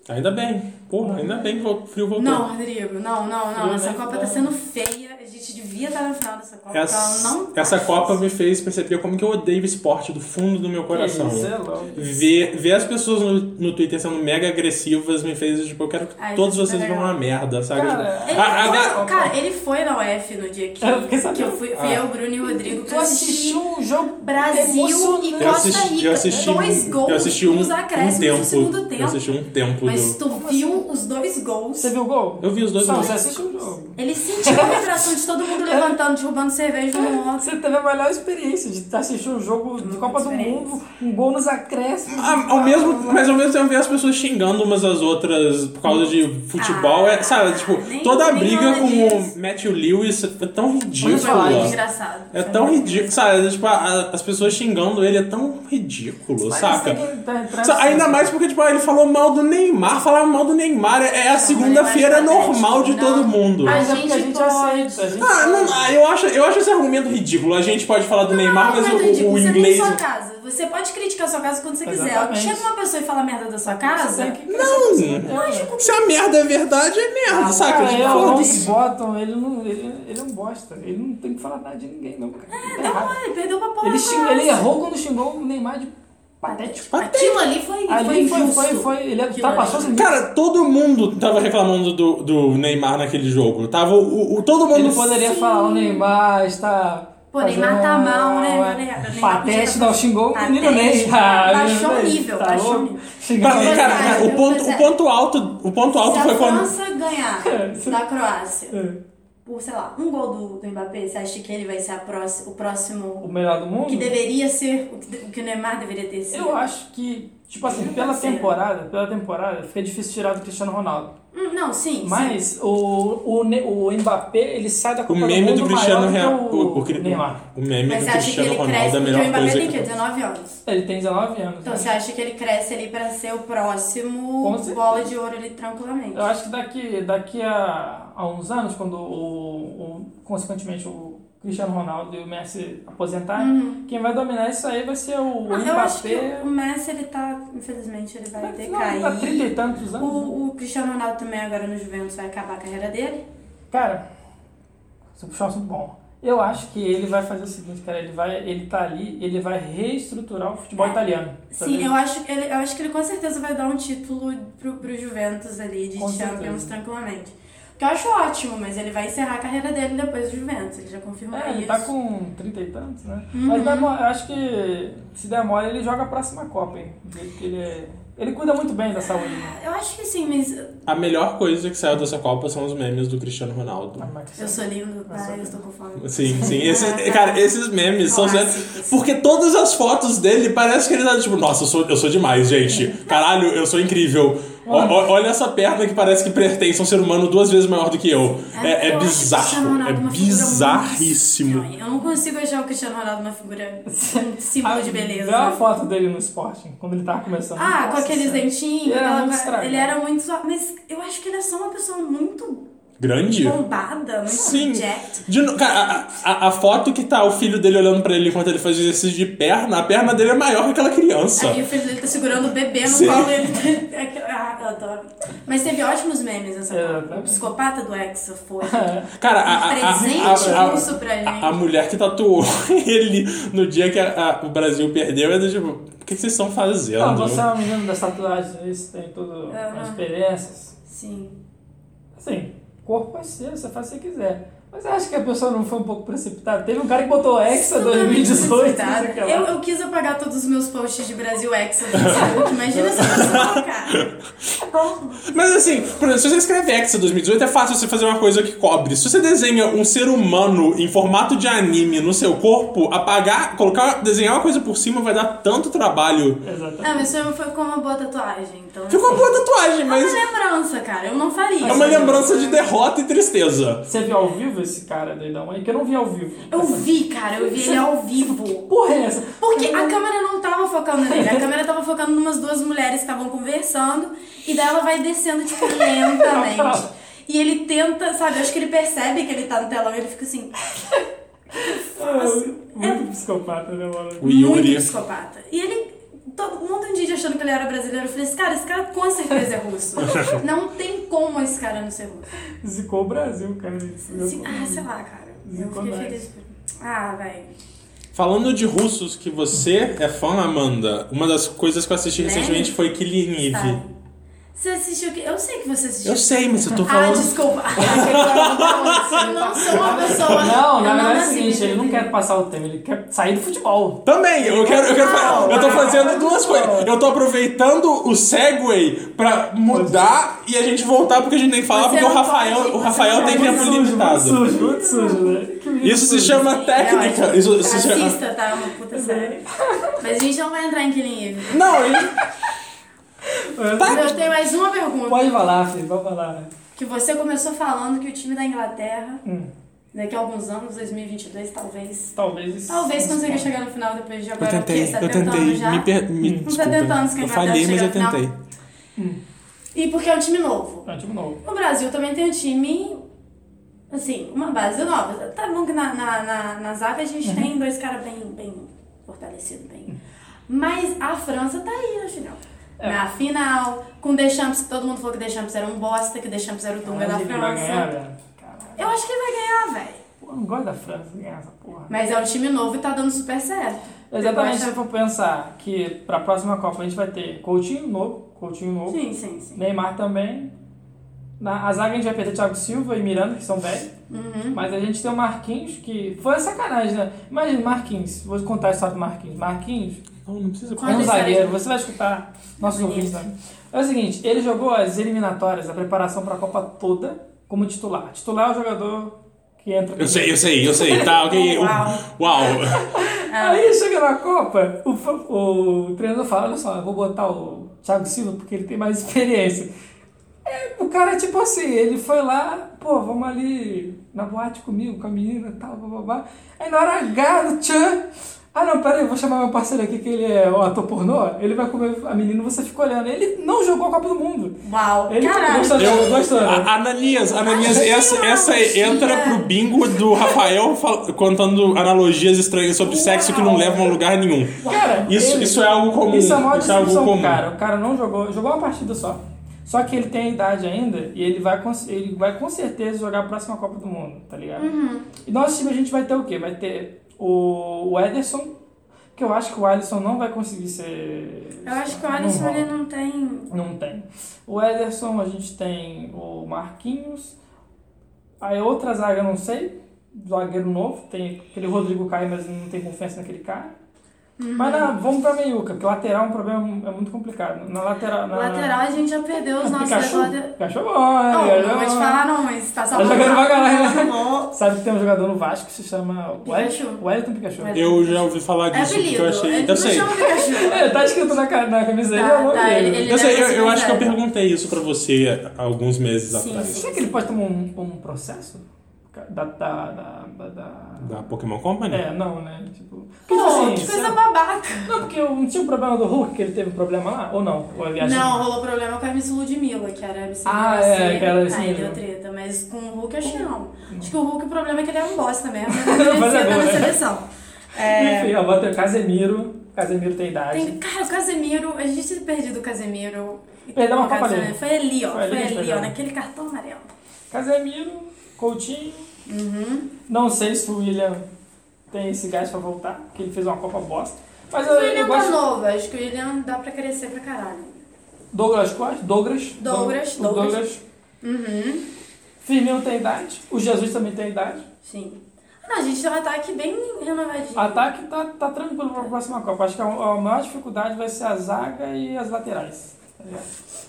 Ainda bem, porra, ainda bem que o frio voltou. Não, Rodrigo, não, não, não. Frio, Essa né? Copa tá sendo feia. A gente devia estar na final dessa Copa. Essa, ela não tá essa Copa me fez perceber como que eu odeio o esporte do fundo do meu coração. Isso é louco. Ver, ver as pessoas no, no Twitter sendo mega agressivas me fez, tipo, eu quero que Ai, todos é vocês vão uma merda, sabe? Cara, Tipo, Ele a- a foi, ga- cara, ele foi na UF no dia que, Eu que eu fui, fui Ah. eu, Bruno e o Rodrigo Tu assistiu um jogo Brasil e emocionante. Eu Costa assisti, Rica. eu assisti, dois um- gols eu assisti um, nos acréscimos um do tempo. segundo tempo. Eu assisti um tempo Mas tu viu os dois gols. Você viu o gol? Eu vi os dois Não, gols. você assistiu o jogo. Ele sentiu a vibração de todo mundo levantando, derrubando cerveja no outro. Você teve a melhor experiência de assistir um jogo de Copa do. Mundo, um gol nos acréscimos. Ah, ao mesmo, mas ao mesmo tempo ver as pessoas xingando umas às outras por causa de futebol. é, sabe, tipo, nem- toda a briga com o Matthew Lewis é tão ridícula. engraçado. É Foi tão ridículo, sabe? Tipo, a- as pessoas xingando ele é tão ridículo, Mas saca? nessa- Ainda mais porque, tipo, ele falou mal do Neymar. Falar mal do Neymar é é a segunda-feira Neymar é normal de todo não. mundo. Mas é A porque a gente aceita. A gente Ah, não, ah, eu, acho, eu acho esse argumento ridículo. A gente pode falar do Neymar, mas Não, o, é ridículo. o você inglês. tem sua casa. Você pode criticar a sua casa quando você quiser. Exatamente. Chega uma pessoa e fala merda da sua Você casa. Não! É. Se a merda é verdade, é merda, Ah, saca? Cara, Tipo, foda-se. Longs Bottom, ele não, ele, ele é um bosta. Ele não tem que falar nada de ninguém, não, cara. Ele tá Não, ele perdeu pra porra. Ele, xing- ele errou quando xingou o Neymar de patético. Aquilo ali foi, foi Ali foi, injusto. foi, foi, ele ultrapassou limites. Cara, todo mundo tava reclamando do, do Neymar naquele jogo. Tava o, o- todo mundo. Ele poderia falar, o Neymar está... Pô, Neymar tá mal, né? Patético, tá- não, xingou o menino Ney. Patético. Baixou o nível, tá baixou o nível. Xingou Pra- o cara, Mas, o, ponto, mas o é- ponto alto, o ponto alto Se foi a quando. França ganhar É, da Croácia É. por, sei lá, um gol do, do Mbappé, você acha que ele vai ser a próxima, o O próximo melhor do mundo? que deveria ser o que, o que o Neymar deveria ter sido? Eu acho que, Tipo assim, pela temporada, pela temporada, fica difícil tirar do Cristiano Ronaldo. Hum, Não, sim. sim. Mas o, o, Ne- o Mbappé, ele sai da O Copa meme do do Mundo Cristiano maior Real. do que O, o, o, Neymar. o meme Mas do você acha que Cristiano ele Ronaldo cresce é a porque o melhor Mbappé coisa tem que. que 19 anos. Ele tem 19 anos. Então né? você acha que ele cresce ali pra ser o próximo bola de ouro ali tranquilamente? Eu acho que daqui, daqui a, a uns anos, quando o, o- consequentemente o Cristiano Ronaldo e o Messi aposentarem, quem vai dominar isso aí vai ser o, o Não, eu acho que Mbappé. o Messi, ele tá, infelizmente, ele vai Não, decair. tá 30 e tantos anos. né? O, o Cristiano Ronaldo também agora no Juventus vai acabar a carreira dele. Cara, você puxou um assunto bom. Eu acho que ele vai fazer o seguinte, cara, ele vai, ele tá ali, ele vai reestruturar o futebol italiano. Sim, eu acho, que ele, eu acho que ele com certeza vai dar um título pro, pro Juventus ali de Com Champions certeza. tranquilamente. Que eu acho ótimo, mas ele vai encerrar a carreira dele depois do Juventus, ele já confirmou É, ele isso. tá com 30 e tantos, né? Uhum. Mas eu acho que se der mole, ele joga a próxima Copa, hein? Ele é. Ele cuida muito bem da saúde, né? Eu acho que sim, mas A melhor coisa que saiu dessa Copa são os memes do Cristiano Ronaldo. Ah, mas- eu sou lindo, tá? Eu estou com fome. Sim, sim. Esse, cara, esses memes são. Porque todas as fotos dele parece que ele tá tipo, nossa, eu sou, eu sou demais, gente. Caralho, eu sou incrível. O- o- olha essa perna que parece que pertence a um ser humano duas vezes maior do que eu. É, é Cristiano bizarro. É bizarríssimo. muito. Eu não consigo achar o Cristiano Ronaldo uma figura símbolo de beleza. Vê uma foto dele no Sporting, quando ele tava começando. Ah, com aqueles dentinhos. Ele era muito ele era muito. só- Mas eu acho que ele é só uma pessoa muito Grande? bombada, muito Sim. De no- cara, a, a- a foto que tá o filho dele olhando pra ele enquanto ele faz exercício de perna, a perna dele é maior que aquela criança. Aí o filho dele tá segurando o bebê no Sim. colo dele. tá- Ah, eu adoro. Mas teve ótimos memes essa Copa. Exatamente. O psicopata do Hexa foi. Cara, a, a, a, Presente a, a- russo pra gente. a- a mulher que tatuou ele no dia que a- a- o Brasil perdeu é do tipo, o que, vocês estão fazendo? Não, você é um menino das tatuagens, isso tem tudo as experiências. Sim. Assim, corpo é seu, você faz o que você quiser. Mas eu acho que a pessoa não foi um pouco precipitada. Teve um cara que botou Hexa Totalmente 2018. não sei precipitada. o que lá. Eu, eu quis apagar todos os meus posts de Brasil Hexa do Facebook. Imagina essa pessoa, cara. Mas assim, por exemplo, se você escreve Hexa 2018, é fácil você fazer uma coisa que cobre. Se você desenha um ser humano em formato de anime no seu corpo, apagar, colocar, desenhar uma coisa por cima vai dar tanto trabalho. Exatamente. Ah, mas foi, foi com uma boa tatuagem. Então, Ficou uma boa tatuagem, É mas uma lembrança, cara. Eu não faria. é uma lembrança de derrota e tristeza. Você viu ao vivo esse cara doidão aí? Que eu não vi ao vivo. Eu vi, cara. Eu vi ele ao vivo. Porra, é essa? Porque a câmera não tava focando nele, a câmera tava focando em umas duas mulheres que estavam conversando e daí ela vai descendo, tipo, lentamente. E ele tenta, sabe, eu acho que ele percebe que ele tá no telão e ele fica assim, Muito psicopata, né, mano? O muito Yuri. psicopata. E ele, todo mundo um dia achando que ele era brasileiro, eu falei assim, cara, esse cara com certeza é russo. Não tem como esse cara não ser russo. Zicou o Brasil, cara. Ah, sei lá, cara. Eu Zicou fiquei nós. feliz por... Ah, velho. Falando de russos que você é fã, Amanda, uma das coisas que eu assisti Né? recentemente foi Killing Tá. Eve. Você assistiu o quê? Eu sei que você assistiu. Eu sei, mas eu tô Ah, falando. desculpa. eu não sou uma pessoa. Não, na verdade é o seguinte, ele não quer passar o tempo, ele quer sair do futebol. Também, eu quero, eu quero Não, eu tô não. fazendo duas coisas. Eu tô aproveitando o segue pra mudar e a gente voltar porque a gente tem que falar porque o Rafael, pode, o Rafael tem tempo limitado. muito sujo, muito sujo, né? Que Isso se chama técnica. Isso se chama... Assista, tá? Uma puta série. Mas a gente não vai entrar em Killing Eve. Não, ele... Eu tenho mais uma pergunta. Pode falar, filho, pode falar. Que você começou falando que o time da Inglaterra, Hum. daqui a alguns anos, 2022, talvez... Talvez. Talvez consiga chegar no final depois de Eu agora, o tentei, quê? 70 eu tentei. já? Me, per... me 70 desculpa. anos que a Eu Inglaterra falhei, mas eu tentei. E porque é um time novo. É um time novo. O Brasil também tem um time, assim, uma base nova. Tá bom que na, na, na, na zaga a gente tem dois caras bem, bem fortalecidos, bem. Mas a França tá aí na final. É. Na final, com Deschamps, que todo mundo falou que Deschamps era um bosta, que Deschamps era o Dunga da vai ganhar, França. Caralho. Eu acho que ele vai ganhar, velho. Pô, eu não gosto da França ganhar essa porra. Mas é um time novo e tá dando super certo. Exatamente, se for pensar que pra próxima Copa a gente vai ter Coutinho novo, Coutinho novo, Sim, sim, sim. Neymar também. Na a zaga a gente vai perder Thiago Silva e Miranda, que são velhos. Uhum. Mas a gente tem o Marquinhos, que foi sacanagem, né? Imagina, Marquinhos, vou contar a história do Marquinhos. Marquinhos Não, não precisa... é um zagueiro, você vai escutar nossos ouvintes também. É o seguinte, ele jogou as eliminatórias, a preparação pra Copa toda, como titular. Titular é o jogador que entra... Eu sei, eu sei, eu sei. Tá, ok. Uau. Uau. Aí chega na Copa, o, o treinador fala, olha só, eu vou botar o Thiago Silva porque ele tem mais experiência. É, o cara, tipo assim, ele foi lá, pô, vamos ali na boate comigo, com a menina e tal, babá. Aí na hora H, no tchan, ah não, peraí, vou chamar meu parceiro aqui que ele é o ator pornô, ele vai comer a menina e você fica olhando. Ele não jogou a Copa do Mundo. Uau, Ele caralho. gostou, Eu, gostou, né? A- Ananias, Ananias, Achei essa, essa entra pro bingo do Rafael contando analogias estranhas sobre sexo que não levam a lugar nenhum. Cara, Isso- ele- isso é algo comum, Isso é uma isso é algo comum. cara. O cara não jogou, jogou uma partida só. Só que ele tem a idade ainda e ele vai, com, ele vai com certeza jogar a próxima Copa do Mundo, tá ligado? Uhum. E nosso time a gente vai ter o quê? Vai ter o, o Ederson, que eu acho que o Alisson não vai conseguir ser. Eu acho que o Alisson ele não tem. Não tem. O Ederson, a gente tem o Marquinhos. Aí outra zaga, eu não sei. Zagueiro novo. Tem aquele Rodrigo Caio, mas não tem confiança naquele cara. Uhum. Mas na, vamos pra meiuca, porque lateral é um problema é muito complicado. Na lateral. Na, Lateral a gente já perdeu os na, nossos Pikachu. laterais. Pikachu é bom, né? Não, Pikachu é não vou te falar não, mas passar Tá jogando pra caralho, né? Sabe que tem um jogador no Vasco que se chama Pikachu. Wel- Wellington Pikachu. Wellington. Eu já ouvi falar É disso, porque apelido. eu achei. Ele Eu não sei. Pikachu. É, tá escrito na, na camisa dele, Tá, é o nome tá, dele. ele- ele- Eu, sei, eu, ser eu acho que eu perguntei isso pra você há alguns meses Sim, atrás. sim. Será que ele pode tomar um, um processo? Da. da, da, da, da- Pokémon Company? É, não, né? Tipo. Porque, Pô, assim, que coisa babaca. Não, porque não tinha o problema do Hulk, que ele teve problema lá? Ou não? Ou viagem? Não, rolou problema com a Miss Ludmilla, que era a Ah, é, que era assim Aí deu treta, mas com o Hulk acho que não. Acho que o Hulk o problema é que ele é um bosta mesmo, ele Mas não é bom, na né? seleção. É, Enfim, ó, bota o Casemiro. Casemiro tem idade. tem, cara, o Casemiro, a gente tinha perdido o Casemiro. e Perdeu uma Copa. Foi ali, ó. Foi Foi, ali que a gente ali, ó, naquele cartão amarelo. Casemiro, Coutinho. Uhum. Não sei se o William tem esse gás pra voltar, porque ele fez uma Copa bosta. Mas Mas eu, o William eu tá gosto. novo, acho que o William dá pra crescer pra caralho. Douglas Costa? Douglas. Douglas, Douglas. Douglas. Uhum. Firmino tem idade. O Jesus também tem idade. Sim. Não, a gente tem um ataque bem renovadinho. Ataque tá, tá tranquilo pra próxima Copa. Acho que a, a maior dificuldade vai ser a zaga e as laterais. tá?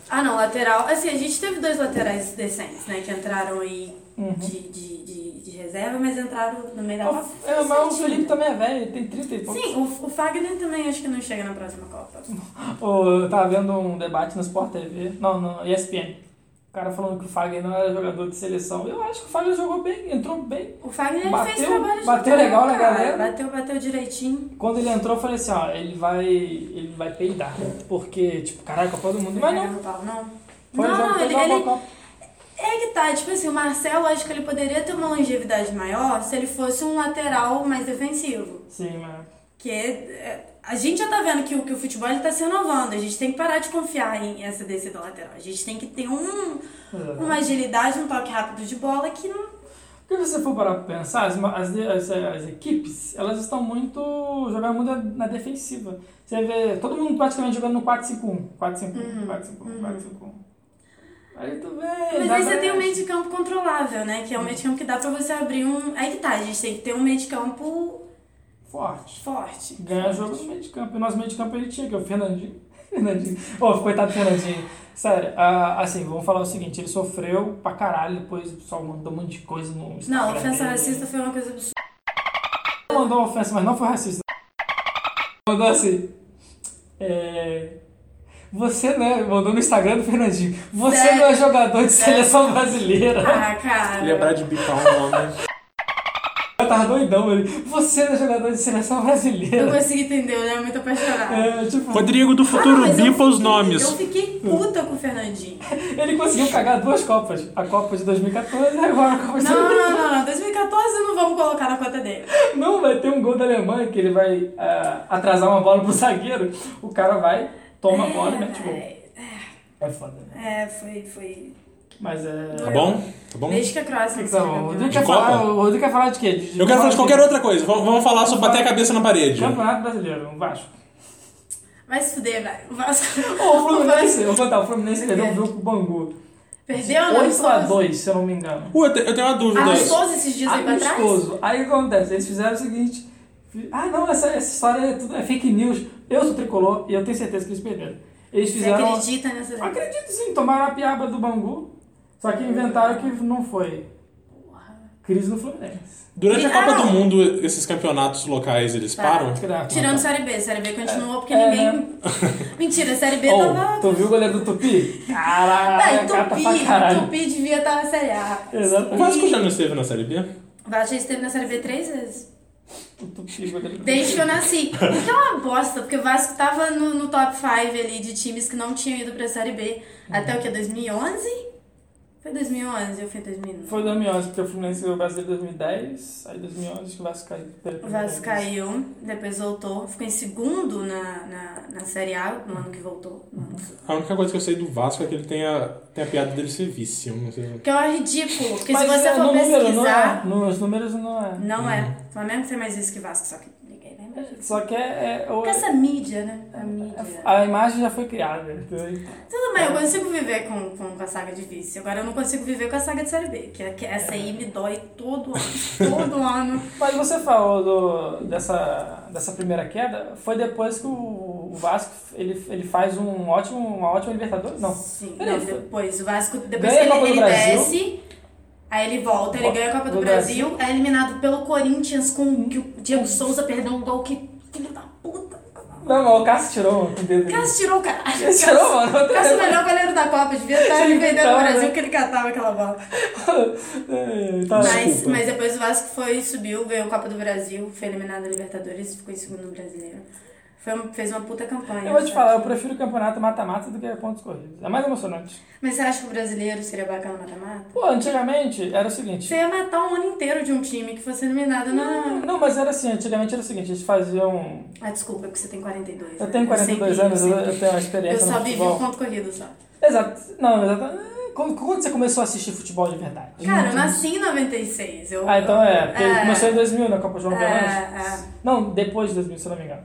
Ah, não, lateral. Assim, a gente teve dois laterais decentes, né? Que entraram aí Uhum. de, de, de, de reserva, mas entraram no meio da Copa. É, mas o. Felipe também é velho, ele tem 30 e pouco. Sim, o, o Fagner também acho que não chega na próxima Copa. Ô, Eu tava vendo um debate no Sport TV, não, no ESPN. O cara falando que o Fagner não era jogador de seleção. Eu acho que o Fagner jogou bem, entrou bem. O Fagner Bateu- fez trabalho de bateu legal na cara. galera. Bateu, bateu direitinho. Quando ele entrou, eu falei assim, ó, ele vai. ele vai peidar. Porque, tipo, caralho, Copa do Mundo. Mas não. Não, não. Foi não, ele, ele-. É que tá, tipo assim, o Marcelo, acho que ele poderia ter uma longevidade maior se ele fosse um lateral mais defensivo. Sim, mas. Que é, a gente já tá vendo que o, que o futebol ele tá se renovando. A gente tem que parar de confiar em essa descida lateral. A gente tem que ter um, uma agilidade, um toque rápido de bola que não. Porque se você for parar pra pensar, as, as, as, equipes, elas estão muito. jogando muito na, na defensiva. Você vê todo mundo praticamente jogando no 4-5-1. 4-5-1, 4-5-1, 4-5-1. Aí tu vê. Mas aí você tem um meio de campo controlável, né? Que é um meio de campo que dá pra você abrir um. Aí que tá, a gente tem que ter um meio de campo Forte. forte. Ganhar jogo no meio de campo. E o nosso meio de campo ele tinha, que é o Fernandinho. Fernandinho. Pô, coitado do Fernandinho. Sério, ah, assim, vamos falar o seguinte, ele sofreu pra caralho, depois o pessoal mandou um monte de coisa no Instagram Não, ofensa dele. racista foi uma coisa absurda. Mandou uma ofensa, mas não foi racista. Mandou assim. É. Você não é. Mandou no Instagram do Fernandinho. Você Sério? não é jogador de seleção brasileira. Ah, cara. Lembrar de bicar um nome. Eu tava doidão, ele. Você não é jogador de seleção Eu brasileira. consegui entender, eu era muito apaixonada. É, tipo, Rodrigo do Ah, futuro, eu bipa os nomes. Eu fiquei puta com o Fernandinho. ele conseguiu cagar duas Copas. A Copa de 2014 e agora a Copa de Não, não, não, não. 2014 não vamos colocar na conta dele. Não, vai ter um gol da Alemanha que ele vai ah, atrasar uma bola pro zagueiro. O cara vai, toma a bola e mete gol. É, É foda, né? é, foi, foi. Mas é. Tá bom? Tá bom? Desde que a Croácia O que tá bom? O. Rodrigo De quer Copa? falar, o Rodrigo quer falar de quê? De- Eu quero falar de qualquer de- outra coisa. Vamos vamos falar sobre bater a cabeça na parede. Campeonato Brasileiro, um Vasco. Vai se fuder, velho. O Vasco. O Fluminense, eu vou contar, o Fluminense perdeu o jogo pro Bangu. Perdeu, não? 8x2, se eu não me engano. Eu te- eu tenho uma dúvida. Amistoso esses dias aí pra trás? Amistoso. Aí o que acontece? Eles fizeram o seguinte. Ah, não, essa, essa história é, tudo, é fake news. Eu sou tricolor e eu tenho certeza que eles perderam. Eles Você fizeram. acredita nessa? Acredito sim, tomaram a piaba do Bangu. Só que inventaram que não foi. Crise no Fluminense. Durante a Ah, Copa do não. Mundo, esses campeonatos locais, eles param? Tirando Série B. Série B continuou porque É, ninguém... Mentira, Série B Ô, tava... tu viu o goleiro do Tupi? Caralho, Não, cata pra Tupi, caralho. Tupi devia estar na Série A. O Exatamente. Vasco já não esteve na Série B? O Vasco já esteve na Série B três vezes. Desde que eu nasci. O que é uma bosta, porque o Vasco tava no, no top 5 ali de times que não tinham ido pra Série B. Até o que? 2011? Foi 2011 ou foi 2009? Foi 2011, porque o Fluminense ganhou o Brasileiro em 2010, aí 2011 que o Vasco caiu. pela O Vasco vez. caiu, depois voltou, ficou em segundo na, na, na Série A no ano que voltou. A única coisa que eu sei do Vasco é que ele tem a, tem a piada dele ser. Eu não sei. Que é um ridículo, porque Mas se você é, for no número, não pesquisar, é. Nos números não é. não é. O Flamengo tem mais isso que Vasco, só que. Só que é. é o- essa mídia, né? A mídia. a imagem já foi criada. entendeu? Tudo bem, eu consigo viver com, com, a saga de vice. Agora eu não consigo viver com a saga de Série B, que, é- que essa aí me dói todo ano. Todo ano. Mas você falou do, dessa, dessa primeira queda, foi depois que o, o Vasco ele, ele faz um ótimo, uma ótima Libertadores? Não. Sim, não, depois o Vasco, depois Ganha a que ele, ele Brasil. desce, aí ele volta, ele ganha a Copa do, do Brasil, é eliminado pelo Corinthians com que o Diego Souza perdeu um gol que filho da puta. Não, mas o Cássio tirou o. Cássio tirou o caralho. Ele tirou, mano. Cássio é o melhor goleiro da Copa, devia estar Ele vendendo no Brasil né? que ele catava aquela bola. É, tá. Mas, Desculpa. mas depois o Vasco foi, subiu, ganhou a Copa do Brasil, foi eliminado da Libertadores, ficou em segundo no Brasileiro. Foi, fez uma puta campanha. Eu vou te falar, eu prefiro o campeonato mata-mata do que pontos corridos. É mais emocionante. Mas você acha que o brasileiro seria bacana mata-mata? Pô, antigamente era o seguinte. Você ia matar um ano inteiro de um time que fosse eliminado na. Não, mas era assim, antigamente era o seguinte, eles faziam. Ah, desculpa, porque você tem 42. Eu né? tenho 42 sempre- anos, eu, eu tenho uma Eu experiência só no vivi o ponto corrido só. Exato. Não, exato. Quando, quando você começou a assistir futebol de verdade? Cara, eu nasci em 96. Eu... Ah, então é, porque É. começou em 2000 na Copa João É, Avelange. é. Não, depois de 2000, se eu não me engano.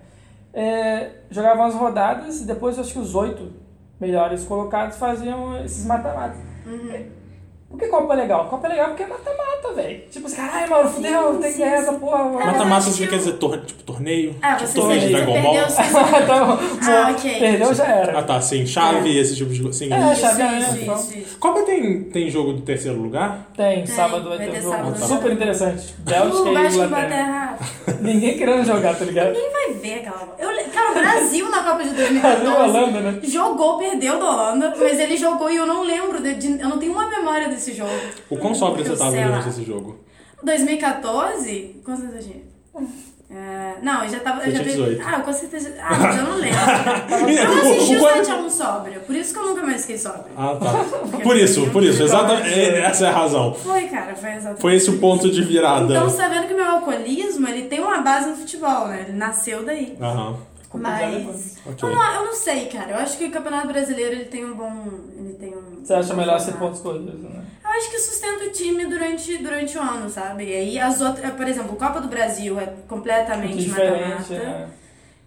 É, jogavam as rodadas e depois acho que os oito melhores colocados faziam esses mata-mata. Uhum. Por que Copa é legal? Copa é legal porque é mata-mata, velho. Tipo assim, caralho, mano, fudeu, Sim, tem que sim, ganhar sim. essa porra. É, Mata-mata você que quer dizer tor tipo torneio? Ah, tipo você, torneio de Dragon Ball? os seus... então, Ah, ok. perdeu já era. Ah tá, sim, chave, esse tipo de. Sim. É, Isso, chaveamento, isso, então. isso, isso. Copa tem, tem jogo do terceiro lugar? Tem, Tem, sábado vai ter jogo sábado, super interessante. Bélgica Uh, e Inglaterra. Ninguém querendo jogar, tá ligado? Ninguém vai ver aquela. Eu, cara, o Brasil na Copa de Brasil e 2014 Holanda, né? jogou, perdeu da Holanda, mas ele jogou e eu não lembro, de- eu não tenho uma memória desse jogo. O quão sóbrio você Eu tava durante esse jogo? 2014? Com certeza tinha. É, não, eu já tava. Eu já vi- 18. Ah, com certeza. Ah, mas eu não lembro. Eu não assisti o O- o- 7x1 sóbrio, por isso que eu nunca mais fiquei sóbrio. Ah, tá. Por isso, por isso, exatamente. Essa é a razão. Foi, cara, foi exatamente. Foi esse o ponto de virada. Então você tá vendo que meu alcoolismo, ele tem uma base no futebol, né? Ele nasceu daí. Aham. Mas. Ok. Eu, não, eu não sei, cara. Eu acho que o Campeonato Brasileiro ele tem um bom. Ele tem um. Você acha um melhor ser pontos corridos, né? Eu acho que sustenta o time durante, durante o ano, sabe? E aí as outras. Por exemplo, o Copa do Brasil é completamente Diferente, mata-mata. né?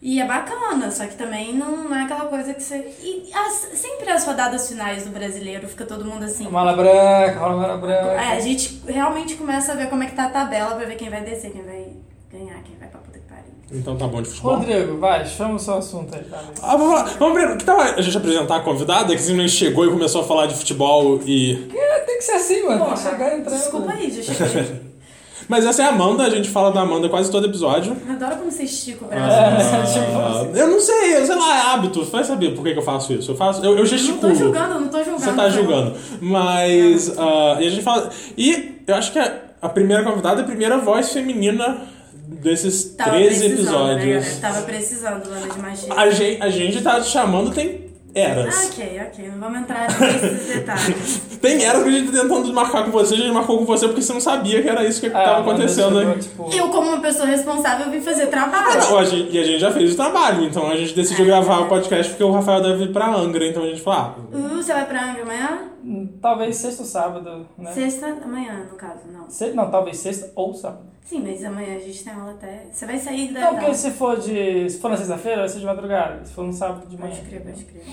E é bacana, só que também não, não é aquela coisa que você. E as- sempre as rodadas finais do brasileiro fica todo mundo assim. Mala branca, rola mala branca. É, a gente realmente começa a ver como é que tá a tabela pra ver quem vai descer, quem vai ganhar, quem vai pra. Então tá bom de futebol. Rodrigo, vai, chama o seu assunto aí, tá? Ah, vamos lá. Vamos primeiro, que tal a gente apresentar a convidada que simplesmente chegou e começou a falar de futebol e. É, tem que ser assim, mano. tem que chegar entrando. Desculpa aí, já cheguei. Mas essa é a Amanda, a gente fala da Amanda quase todo episódio. Adoro como você estica o braço. Ah, eu não sei, eu sei lá, é hábito. Vai saber por que, que eu faço isso. Eu faço. Eu, eu não gesticulo. tô julgando, não tô julgando. Você tá julgando. Mas. ah, e a gente fala. E eu acho que a, a primeira convidada é a primeira voz feminina desses Tava 13 precisando, Né, episódios. galera? Tava precisando, banda de machismo. a, gente, a gente tá te chamando tem Ah, eras. ok, ok. Não vamos entrar nesses detalhes. Tem eras que a gente tá tentando marcar com você, a gente marcou com você porque você não sabia que era isso que Ah, tava mano, acontecendo. chegou, né? tipo, Eu, como uma pessoa responsável, vim fazer Ah, trabalho. não, a gente- e a gente já fez o trabalho, então a gente decidiu gravar o podcast porque o Rafael deve ir pra Angra, então a gente falou, ah, Uh, você vai pra Angra amanhã? Talvez sexta ou sábado, né? Sexta, amanhã, no caso, não. Se- Não, talvez sexta ou sábado. Sim, mas amanhã a gente tem aula até. Você vai sair da. Não, porque se for de. Se for na sexta-feira, vai ser de madrugada. Se for no sábado de manhã. Pode crer, pode crer.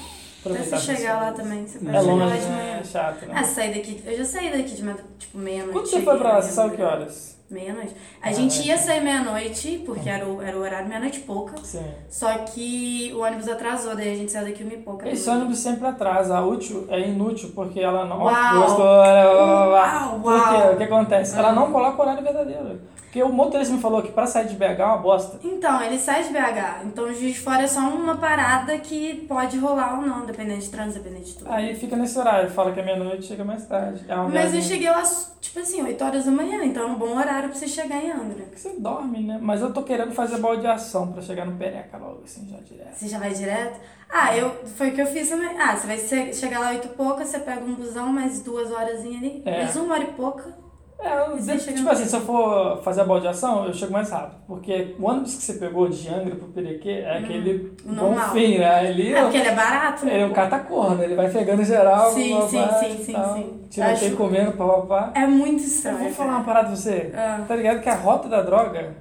Até você chegar essas lá também, você pode É chegar longe, lá de manhã. né? É chato, né? Ah, sair daqui. Eu já saí daqui de madrugada, tipo, meia-noite. Quando você foi pra lá, você saiu que horas? Meia-noite. A gente ia sair meia-noite, porque era o, era o horário meia-noite e pouca. Sim. Só que o ônibus atrasou, daí a gente saiu daqui uma e pouca. Esse ônibus sempre atrasa. A útil é inútil, porque ela não. Uau! Gostou? Blá. Uau, uau. O que acontece? Ela não coloca o horário verdadeiro. Porque o motorista me falou que pra sair de BH é uma bosta. Então, ele sai de BH. Então, o Juiz de Fora é só uma parada que pode rolar ou não, dependendo de trânsito, dependendo de tudo. Aí fica nesse horário, fala que é meia-noite chega mais tarde. É Mas eu viagem- cheguei lá, tipo assim, 8 horas da manhã, então é um bom horário pra você chegar em Angra. Porque você dorme, né? Mas eu tô querendo fazer baldeação pra chegar no Pereca logo, assim, já direto. Você já vai direto? Ah, eu, foi o que eu fiz também. Ah, você vai che- chegar lá 8 e pouca, você pega um busão, mais duas horas ali, É. mais uma hora e pouca. É, eu- tipo assim, se eu for fazer a baldeação, eu chego mais rápido. Porque o ônibus que você pegou de Angra pro Perequê é aquele o bom normal. fim, né? Ali É porque ele é barato, né? ele é o catacorno, ele vai pegando geral. Sim, blá, sim, blá, sim, sim, tal. sim. Tiroteio Acho- comendo, papapá. É muito Eu estranho. vou falar uma parada pra você. Ah. Tá ligado que a rota da droga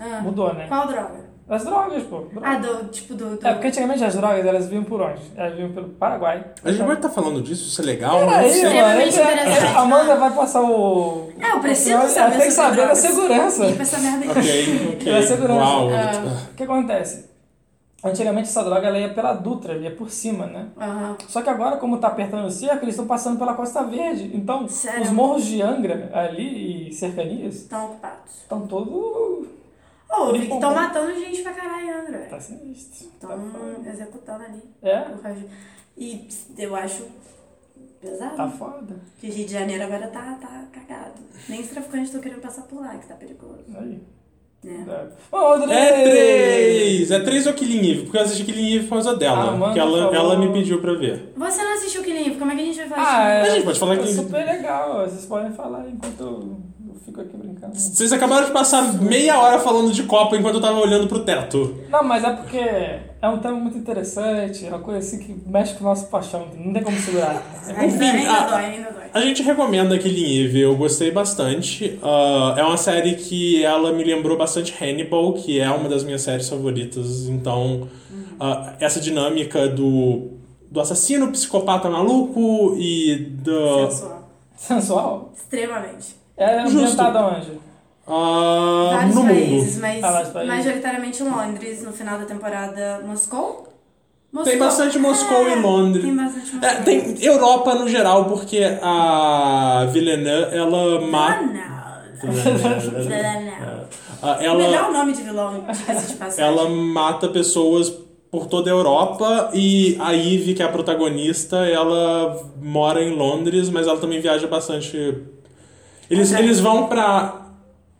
Ah. mudou, né? Qual droga? Das drogas, pô. droga. Ah, do, tipo do... do... É, porque antigamente as drogas elas vinham por onde? Elas vinham pelo Paraguai. A gente vai estar falando disso, isso é legal? Pera Não aí, sei. mano. Extremamente é- interessante. A Amanda vai passar o. É, eu preciso Ela saber tem que saber da drogas. segurança. Ir pra essa merda aqui. Ok, ok. Da segurança. Uau. Ah. O que acontece? Antigamente essa droga ela ia pela Dutra, ia por cima, né? Aham. Só que agora, como tá apertando o cerco, eles estão passando pela Costa Verde. Então, Sério? os morros de Angra ali e cercanias Estão ocupados. estão todos. Que estão matando gente pra caralho, André. Tá sinistro. Estão Tá executando ali. É, resto. E eu acho pesado. tá foda. Que o Rio de Janeiro agora tá, tá cagado. Nem os traficantes estão querendo passar por lá, que tá perigoso. Aí. Né? É. Ô, André! É três! É três ou Killing Eve? Porque eu assisti Killing Eve por causa dela. Ah, manda, que ela, ela me pediu pra ver. Você não assistiu o Killing Eve, como é que a gente vai falar Ah, é, A gente pode falar é que- super legal. Vocês podem falar enquanto fico aqui brincando. Vocês acabaram de passar meia hora falando de Copa enquanto eu tava olhando pro teto. Não, mas é porque é um tema muito interessante, é uma coisa assim que mexe com o nosso paixão, não tem como segurar. Enfim, ainda ah, dói, ainda dói. A gente recomenda Killing Eve, eu gostei bastante. Ah, é uma série que ela me lembrou bastante Hannibal, que é uma das minhas séries favoritas. Então, ah, essa dinâmica do, do assassino psicopata maluco e do. Sensual. Sensual? Extremamente. É Justo. ambientado onde? ah, Vários no países, mundo. mas Ah, vários países. majoritariamente Londres, no final da temporada Moscou. Moscou. Tem bastante Moscou É, e Londres. Tem bastante Moscou. É, tem Europa no geral, porque a Villeneuve, ela mata. Villeneuve. Ah, Melhor ela, nome de vilão, diga-se de passagem. ela mata pessoas por toda a Europa e a Eve, que é a protagonista, ela mora em Londres, mas ela também viaja bastante. Eles, eles vão pra.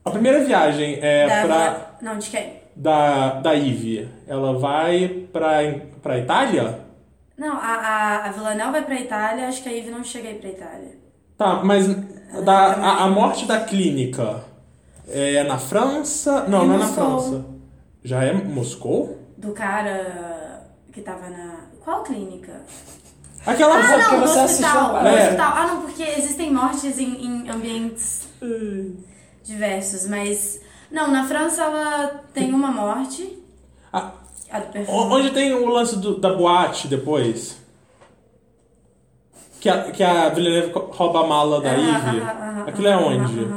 A primeira viagem é Da- pra. Não, de quem? Da, da Eve. Ela vai pra, pra Itália? Não, a, a, a Villanelle vai pra Itália, acho que a Eve não chega aí pra Itália. Tá, mas da, a, a morte da clínica é na França? Não, não é na Moscou. França. Já é Moscou? Do cara que tava na. Qual clínica? Aquela Ah, não, no você assistiu No É. hospital. Ah, não, porque existem mortes em, em ambientes diversos, mas. Não, na França ela tem uma morte. Ah, A do perfume. o- onde tem o lance do- da boate depois? Que a, que a Villeneuve rouba a mala da Aham, Eve. aham, aham, Aquilo é onde?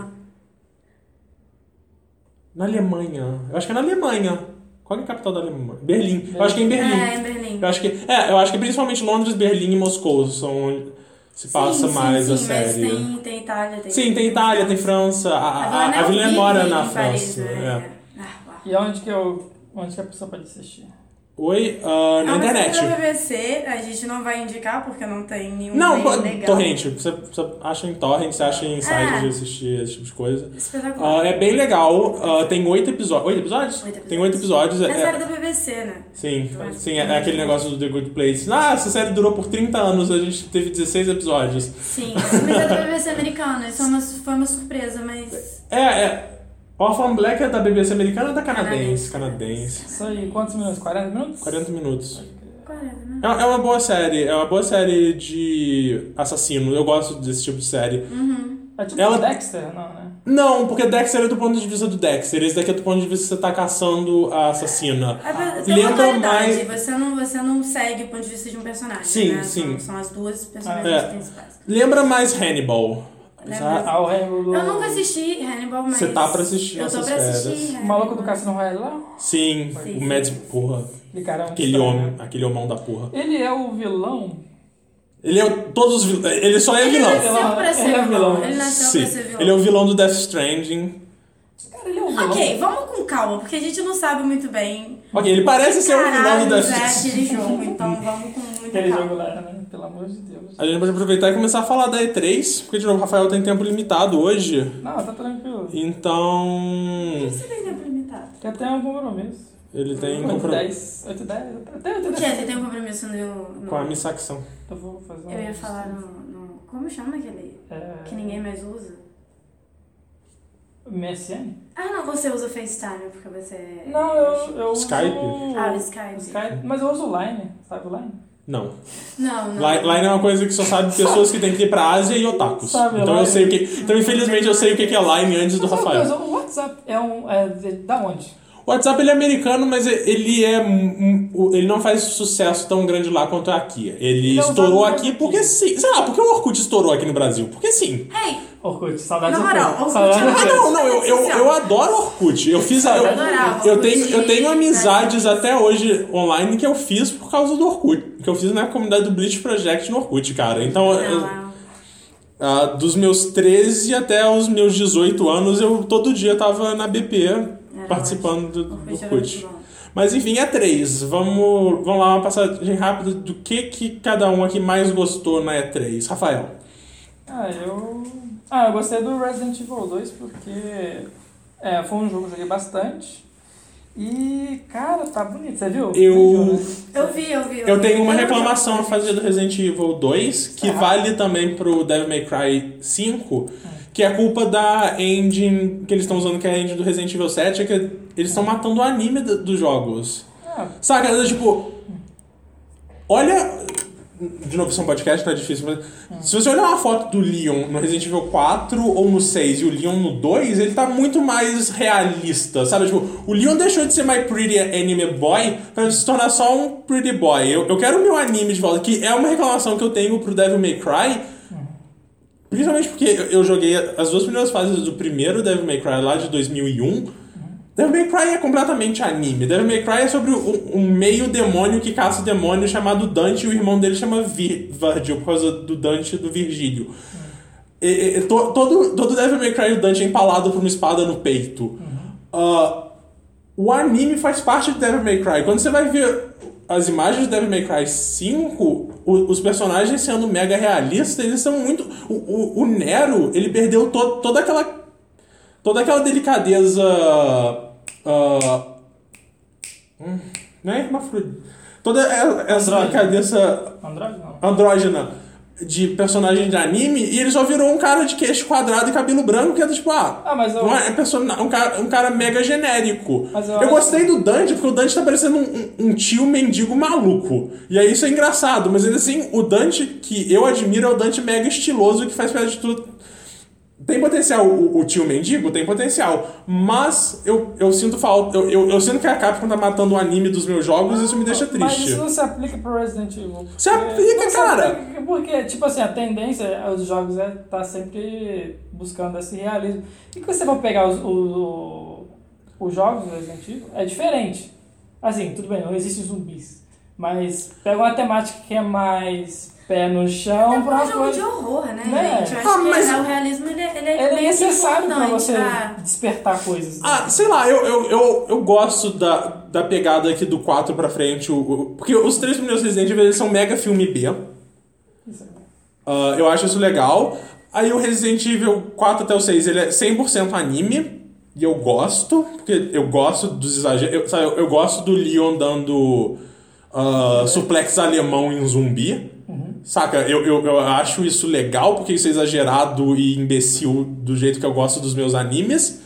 Na Alemanha. Eu acho que é na Alemanha. Qual é a capital da Alemanha? Berlim. Eu acho que é em Berlim. É, em Berlim. Eu acho que, é, eu acho que principalmente Londres, Berlim e Moscou são onde se passa sim, mais sim, a sim, série. Mas tem, tem Itália, tem. Sim, tem Itália, tem França. A, a, a, a Villeneuve vive mora na em Paris, França. né? é. Ah. E onde que eu. Onde que a pessoa pode assistir? Oi, ah, na Ah, mas internet. é da BBC, a gente não vai indicar porque não tem nenhum Não, pô, legal. torrent. Você, você acha em torrent, você acha em sites Ah. de assistir esse tipo de coisa. Espetacular. Ah, é bem legal. Ah, tem oito episódios. Oito episódios? Oito Tem oito episódios. É é- série da BBC, né? Sim, acho sim, é, é aquele negócio do The Good Place. Ah, essa série durou por 30 anos, a gente teve 16 episódios. Sim, mas é da BBC americana, isso é uma, foi uma surpresa, mas... É, é. Orphan Black é da BBC americana ou da canadense? Canadense. Isso aí, quantos minutos? 40 minutos? 40 minutos. 40, né? É é uma boa série, é uma boa série de assassino. Eu gosto desse tipo de série. É tipo Ela- Dexter, não, né? Não, porque Dexter é do ponto de vista do Dexter. Esse daqui é do ponto de vista que você tá caçando a assassina. É, uma Lembra mais. você, não, você não segue o ponto de vista de um personagem, Sim, né? sim. São, são as duas personagens É. principais. Lembra mais Hannibal. Lembra? Ah, o Hannibal do... Eu nunca assisti Hannibal, mas. Você tá pra assistir Eu tô pra assistir. férias. O Hannibal. maluco do Cassino Royale lá? Sim, Sim, o. Mads, porra. Aquele cara é um Aquele estranho. homem, aquele homão da porra. Ele é o vilão? Ele é o- todos os vil- ele só é Ele vilão. nasceu pra ser Ele é vilão. Ele nasceu Sim. pra ser vilão. Ele é o vilão do Death Stranding. Cara, ele é o vilão. Ok, vamos com calma, porque a gente não sabe muito bem. Ok, ele parece ser o vilão do Death é Stranding. aquele jogo, então vamos com Aquele jogo lá, né? Pelo amor de Deus. A gente pode aproveitar e começar a falar da E3, porque de novo o Rafael tem tempo limitado hoje. Não, tá tranquilo. Então. Você tem tempo limitado? Eu tenho um compromisso. Ele tem 8, compromisso 10, 8, 10, até 8, O que? 10. Você tem um compromisso no. no... com a missacção. Eu vou fazer um... Eu ia falar no, no. Como chama aquele. É... Que ninguém mais usa? MSN? Ah, não, você usa FaceTime porque você. é- Não, eu, eu Skype? uso... Ah, o Skype. Skype. Mas eu uso o Line, sabe o Line? Não. Não, não. Line é uma coisa que só sabe pessoas que têm que ir pra Ásia e otakus. Sabe, então eu sei o que. Então, infelizmente, eu sei o que é Line antes do Rafael. coisa, o WhatsApp é um... É de, da onde? O WhatsApp ele é americano, mas ele é. Ele não faz sucesso tão grande lá quanto aqui. Ele Ele é estourou aqui porque sim. Sei lá, porque o Orkut estourou aqui no Brasil? Porque sim. Hey, Orkut, saudades do Orkut. Orkut é Ah, não, não, eu, eu, eu adoro Orkut. Eu fiz. Eu, Eu adorava eu, Orkut. tenho, eu tenho amizades até hoje online que eu fiz por causa do Orkut. Que eu fiz na comunidade do Bleach Project no Orkut, cara. Então, eu- não, não. ah, dos meus 13 até os meus 18 anos, eu todo dia tava na BP participando do, do era muito bom. Mas enfim, é três. Vamos, vamos lá, uma passagem rápida do que, que cada um aqui mais gostou na E3. Rafael. Ah, eu. Ah, eu gostei do Resident Evil 2 porque é, foi um jogo que eu joguei bastante. E, cara, tá bonito, você viu? Eu- né? Eu vi, eu vi. Eu vi. tenho uma reclamação a fazer do Resident Evil 2, que Ah. vale também pro Devil May Cry 5, que é culpa da engine que eles estão usando, que é a engine do Resident Evil 7, é que eles estão matando o anime do- dos jogos. Ah, Saca? É, Tipo, olha. De novo, isso é um podcast, tá difícil, mas. Se você olhar uma foto do Leon no Resident Evil 4 ou no 6 e o Leon no 2, ele tá muito mais realista, sabe? Tipo, o Leon deixou de ser My Pretty Anime Boy pra se tornar só um Pretty Boy. Eu, eu quero o meu anime de volta, que é uma reclamação que eu tenho pro Devil May Cry. Principalmente porque eu- joguei as duas primeiras fases do primeiro Devil May Cry lá de 2001. Devil May Cry é completamente anime. Devil May Cry é sobre um, um meio demônio que caça demônio chamado Dante e o irmão dele chama Vir, Virgil, por causa do Dante e do Virgílio. E- e- to- todo, todo Devil May Cry o Dante é empalado por uma espada no peito. Ah, o anime faz parte de Devil May Cry. Quando você vai ver as imagens de Devil May Cry 5, o- os personagens sendo mega realistas, eles são muito. O, o, o Nero, ele perdeu to, toda aquela. toda aquela delicadeza. ah, hum, não é hermafrodita. Toda essa delicadeza Android não. andrógena de personagem de anime e ele só virou um cara de queixo quadrado e cabelo branco que é tipo, ah, Ah, mas eu- um, é persona- um, cara, um cara mega genérico. Mas eu eu acho- gostei do Dante porque o Dante tá parecendo um, um- um tio mendigo maluco. E aí isso é engraçado, mas ainda assim, o Dante que eu admiro é o Dante mega estiloso que faz piada de tudo. Tem potencial, o, o tio mendigo tem potencial, mas eu, eu sinto falta. Eu, eu, eu sinto que a Capcom tá matando o anime dos meus jogos e isso me deixa Mas triste. isso não se aplica pro Resident Evil. Se aplica, não se cara. aplica Porque, tipo assim, a tendência dos jogos é tá sempre buscando esse realismo. E quando você vai pegar os, o- os jogos do Resident Evil, é diferente. Assim, tudo bem, não existe zumbis. Mas pega uma temática que é mais pé no chão É pra um jogo de horror, né, Né? gente? Eu Ah, acho que mas- é- o realismo ele, é- ele é Ele é que necessário pra importante você pra- despertar coisas. Ah, sei lá, eu, eu, eu, eu gosto da, da pegada aqui do 4 pra frente. O, o- porque os três primeiros Resident Evil são mega filme B. Ah, eu acho isso legal. Aí o Resident Evil 4 até o 6 ele é 100% anime. E eu gosto, porque eu gosto dos exageros. Eu, sabe, eu, eu gosto do Leon dando ah, suplex alemão em zumbi. Saca? Eu, eu, eu acho isso legal, porque isso é exagerado e imbecil do jeito que eu gosto dos meus animes.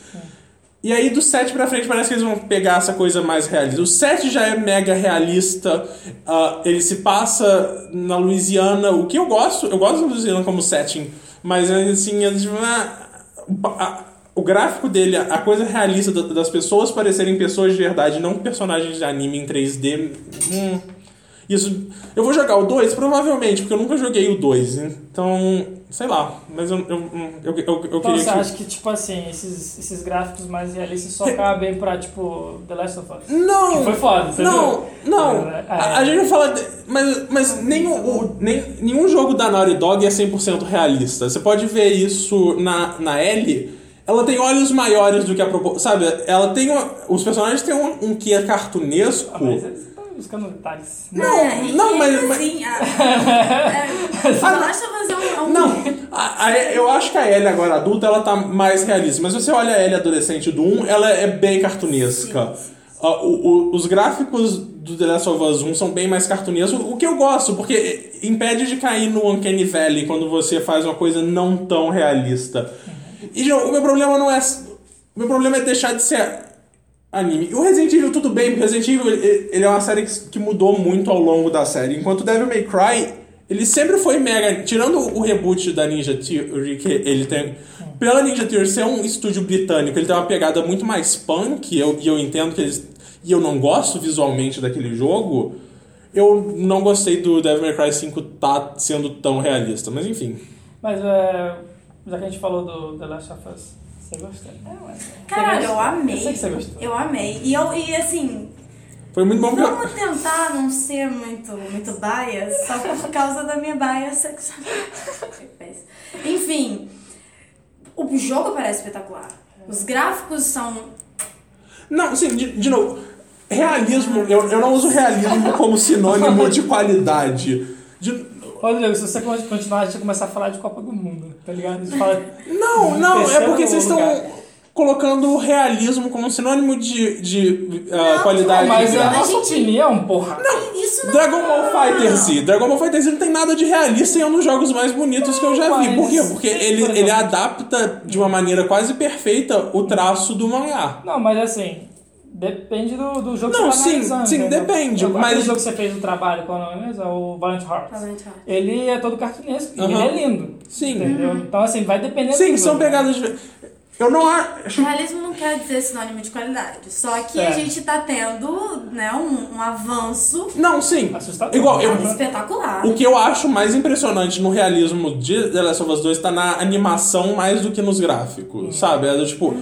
E aí do 7 pra frente parece que eles vão pegar essa coisa mais realista. O 7 já é mega realista, ah, ele se passa na Louisiana, o que eu gosto, eu gosto da Louisiana como setting, mas assim, ah, ah, o gráfico dele, a coisa realista da- das pessoas parecerem pessoas de verdade, não personagens de anime em 3D, hum, Isso. Eu vou jogar o 2? Provavelmente, porque eu nunca joguei o 2. Então, sei lá. Mas eu, eu, eu, eu, eu Então queria você que. acha que, tipo assim, esses, esses gráficos mais realistas só cabem pra, tipo, The Last of Us? Não! Que foi foda, você Não, viu? não. É, A, a gente fala. de- mas mas nenhum, o- nem, nenhum jogo da Naughty Dog é 100% realista. Você pode ver isso na, na Ellie. Ela tem olhos maiores do que a proporção. Sabe? Ela tem. uma- os personagens têm um, um que é cartunesco. Ah, mas buscando detalhes. Não, É, não, e mas- ainda mas- assim, a- é, Basta fazer um, um Não, a- a- eu acho que a Ellie agora adulta ela tá mais realista, mas se você olha a Ellie adolescente do 1, ela é bem cartunesca. Ah, o- o- os gráficos do The Last of Us 1 são bem mais cartunescos, o que eu gosto, porque impede de cair no Uncanny Valley quando você faz uma coisa não tão realista. E João, o meu problema não é. O meu problema é deixar de ser anime. O Resident Evil tudo bem, porque o Resident Evil ele, é uma série que, mudou muito ao longo da série. Enquanto Devil May Cry, ele sempre foi mega. Tirando o reboot da Ninja Theory, que ele tem. Pela Ninja Theory ser um estúdio britânico, ele tem uma pegada muito mais punk, eu, e eu entendo que eles. E eu não gosto visualmente daquele jogo. Eu não gostei do Devil May Cry 5 tá sendo tão realista, mas enfim. Mas, é, já que a gente falou do The Last of Us, você gostou? É. Caralho, eu amei. Eu sei que você gostou. Eu amei. E, eu, e assim, Foi muito bom vamos tentar não ser muito, muito bias, só por causa da minha bias sexual. Enfim, o jogo parece espetacular. Os gráficos são. Não, sim, de, de novo. Realismo, eu, eu não uso realismo como sinônimo de qualidade. De- Rodrigo, se você continuar, a gente vai começar a falar de Copa do Mundo, tá ligado? A gente fala. não, não, é porque vocês estão colocando o realismo como sinônimo de, de ah, Não, qualidade. Mas é a A nossa gente- opinião, porra. Isso não Dragon Ball Fighter Z. Dragon Ball Fighter Z não tem nada de realista e é um dos jogos mais bonitos que eu já vi. Por quê? Porque ele, ele adapta de uma maneira quase perfeita o traço do mangá. Não, mas assim, depende do, do jogo Não, que você tá sim, analisando. sim, entendeu? depende, Aquele mas- jogo que você fez o trabalho, qual é o nome mesmo? É o Valiant Hearts. Valiant Hearts. Ele é todo cartunesco e Aham. ele é lindo. Sim. Entendeu? Então, assim, vai depender Sim, do são jogo. pegadas. de- Eu não acho. Realismo não quer dizer sinônimo de qualidade. Só que a Certo. gente tá tendo né, um, um avanço Não, sim. Assustador. Igual, eu, espetacular. O que eu acho mais impressionante no realismo de The Last of Us 2 tá na animação mais do que nos gráficos, sabe? É do tipo.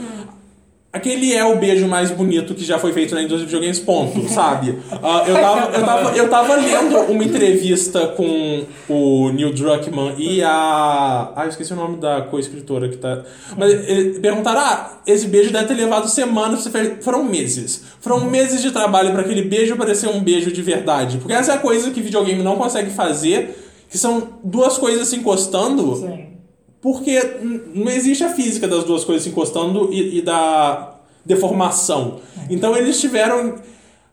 Aquele é o beijo mais bonito que já foi feito na indústria de videogames, ponto, sabe? Ah, eu, tava, eu, tava, eu tava lendo uma entrevista com o Neil Druckmann e a. Ah, eu esqueci o nome da co-escritora que tá. Mas ele perguntaram: ah, esse beijo deve ter levado semanas, foram meses. Foram meses de trabalho pra aquele beijo parecer um beijo de verdade. Porque essa é a coisa que videogame não consegue fazer, que são duas coisas se encostando. Sim. Porque não existe a física das duas coisas se encostando e, e da deformação. Então eles tiveram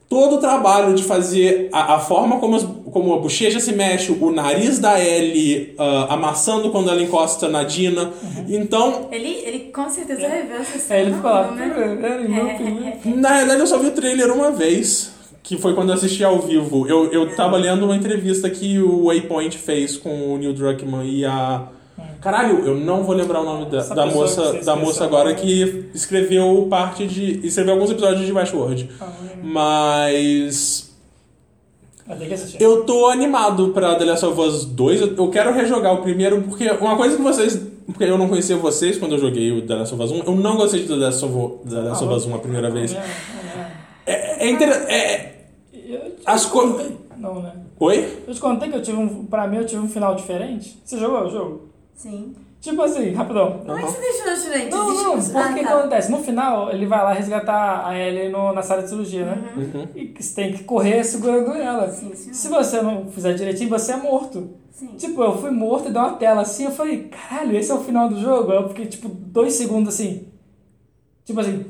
todo o trabalho de fazer a, a forma como, as- como a bochecha se mexe, o nariz da Ellie ah, amassando quando ela encosta na Dina. Então, Ele, ele com certeza reveu essa É, cena. ele ficou lá. né? "É, filho." na realidade eu só vi o trailer uma vez. Que foi quando eu assisti ao vivo. Eu, eu tava lendo uma entrevista que o Waypoint fez com o Neil Druckmann e a. Caralho, eu não vou lembrar o nome da, da moça, da moça agora que escreveu parte de. escreveu alguns episódios de Westworld. Ah, Mas. Eu assistir. Eu tô animado pra The Last of Us 2. Eu- quero rejogar o primeiro, porque uma coisa que vocês. Porque eu não conhecia vocês quando eu joguei o The Last of Us 1. Eu não gostei de The Last of, The Last of Us 1 a primeira vez. É, é, É, é interessante. É, é. As co- contei- Não, né? Oi? Eu te contei que eu tive um. Pra mim, eu tive um final diferente. Você jogou o jogo? Sim. Tipo assim, rapidão. Como é que você deixou diferente? Não, Existe não, um- porque Ah, o que tá. acontece? No final, ele vai lá resgatar a Ellie no, na sala de cirurgia, né? Uhum. E que você tem que correr segurando ela. Sim, senhor. Se você não fizer direitinho, você é morto. Sim. Tipo, eu fui morto e deu uma tela assim, eu falei, caralho, esse é o final do jogo? Eu fiquei, tipo, dois segundos assim. Tipo assim,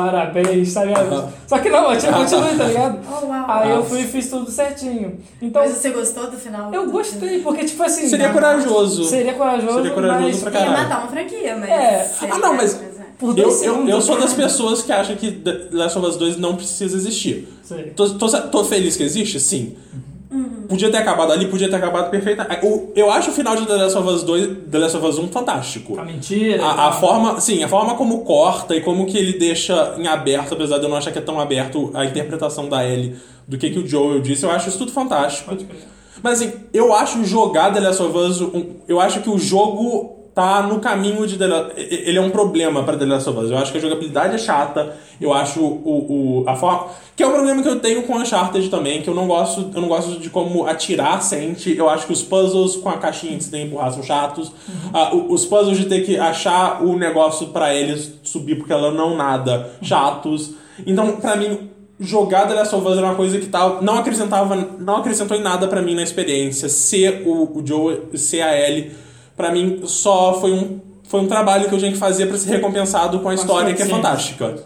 parabéns, tá ligado? Aham. Só que não, eu tinha continuo, tá ligado? Oh, uau. Aí eu Ah. fui e fiz tudo certinho. Então, Mas você gostou do final? eu gostei, porque, tipo assim. Seria corajoso. Seria corajoso, Seria corajoso mas pra? Ia caralho. matar uma franquia, mas... É. Ah, não, mas- por Eu, eu, eu sou das pessoas que acham que The Last of Us 2 não precisa existir. Tô, tô, tô feliz que existe? Sim. Podia ter acabado ali, podia ter acabado perfeita. Eu, acho o final de The Last of Us 2, The Last of Us 1 fantástico. A mentira. A, a forma, sim, a forma como corta e como que ele deixa em aberto, apesar de eu não achar que é tão aberto a interpretação da Ellie do que, que o Joel disse, eu acho isso tudo fantástico. Pode crer. Mas assim, eu acho jogar The Last of Us, um- eu acho que o jogo tá no caminho de The Last Ele é um problema pra The Last of Us. Eu acho que a jogabilidade é chata, eu acho o, o, a forma. Que é um problema que eu tenho com Uncharted também, que eu não gosto, eu não gosto de como atirar sente. Eu acho que os puzzles com a caixinha de você tem que empurrar são chatos. O- os puzzles de ter que achar o negócio pra eles subir porque ela não nada, chatos. Então, pra mim, jogar The Last of Us era uma coisa que tal, não acrescentava, não acrescentou em nada pra mim na experiência. Ser o, o Joe, ser a Ellie, pra mim só foi um, foi um trabalho que eu tinha que fazer pra ser recompensado com a história que é fantástica.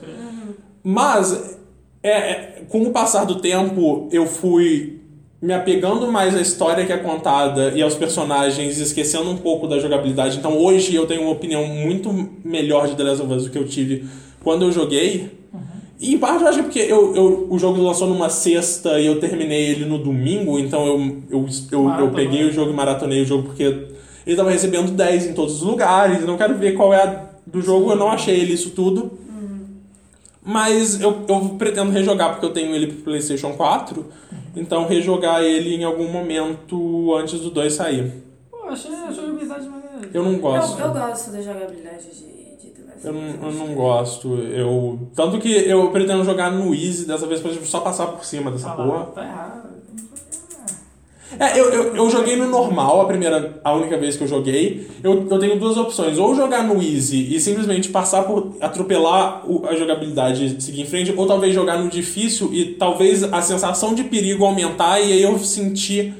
Mas é, é, com o passar do tempo, eu fui me apegando mais à história que é contada e aos personagens, esquecendo um pouco da jogabilidade. Então hoje eu tenho uma opinião muito melhor de The Last of Us do que eu tive quando eu joguei. E em parte eu acho que porque eu, eu, o jogo lançou numa sexta e eu terminei ele no domingo, então eu, eu, eu, eu peguei o jogo e maratonei o jogo porque ele tava recebendo 10 em todos os lugares, não quero ver qual é a do jogo, eu não achei ele isso tudo. Mas eu, eu pretendo rejogar porque eu tenho ele pro PlayStation 4. Então rejogar ele em algum momento antes do 2 sair. Pô, achei a jogabilidade maneira. Eu não gosto. Eu, eu gosto da jogabilidade de, Eu não, eu não gosto. Eu, tanto que eu pretendo jogar no Easy dessa vez pra só passar por cima dessa Ah porra. Tá errado. É, eu, eu, eu joguei no normal, a primeira, a única vez que eu joguei. Eu, eu tenho duas opções. Ou jogar no easy e simplesmente passar por atropelar o- a jogabilidade e seguir em frente, ou talvez jogar no difícil e talvez a sensação de perigo aumentar e aí eu sentir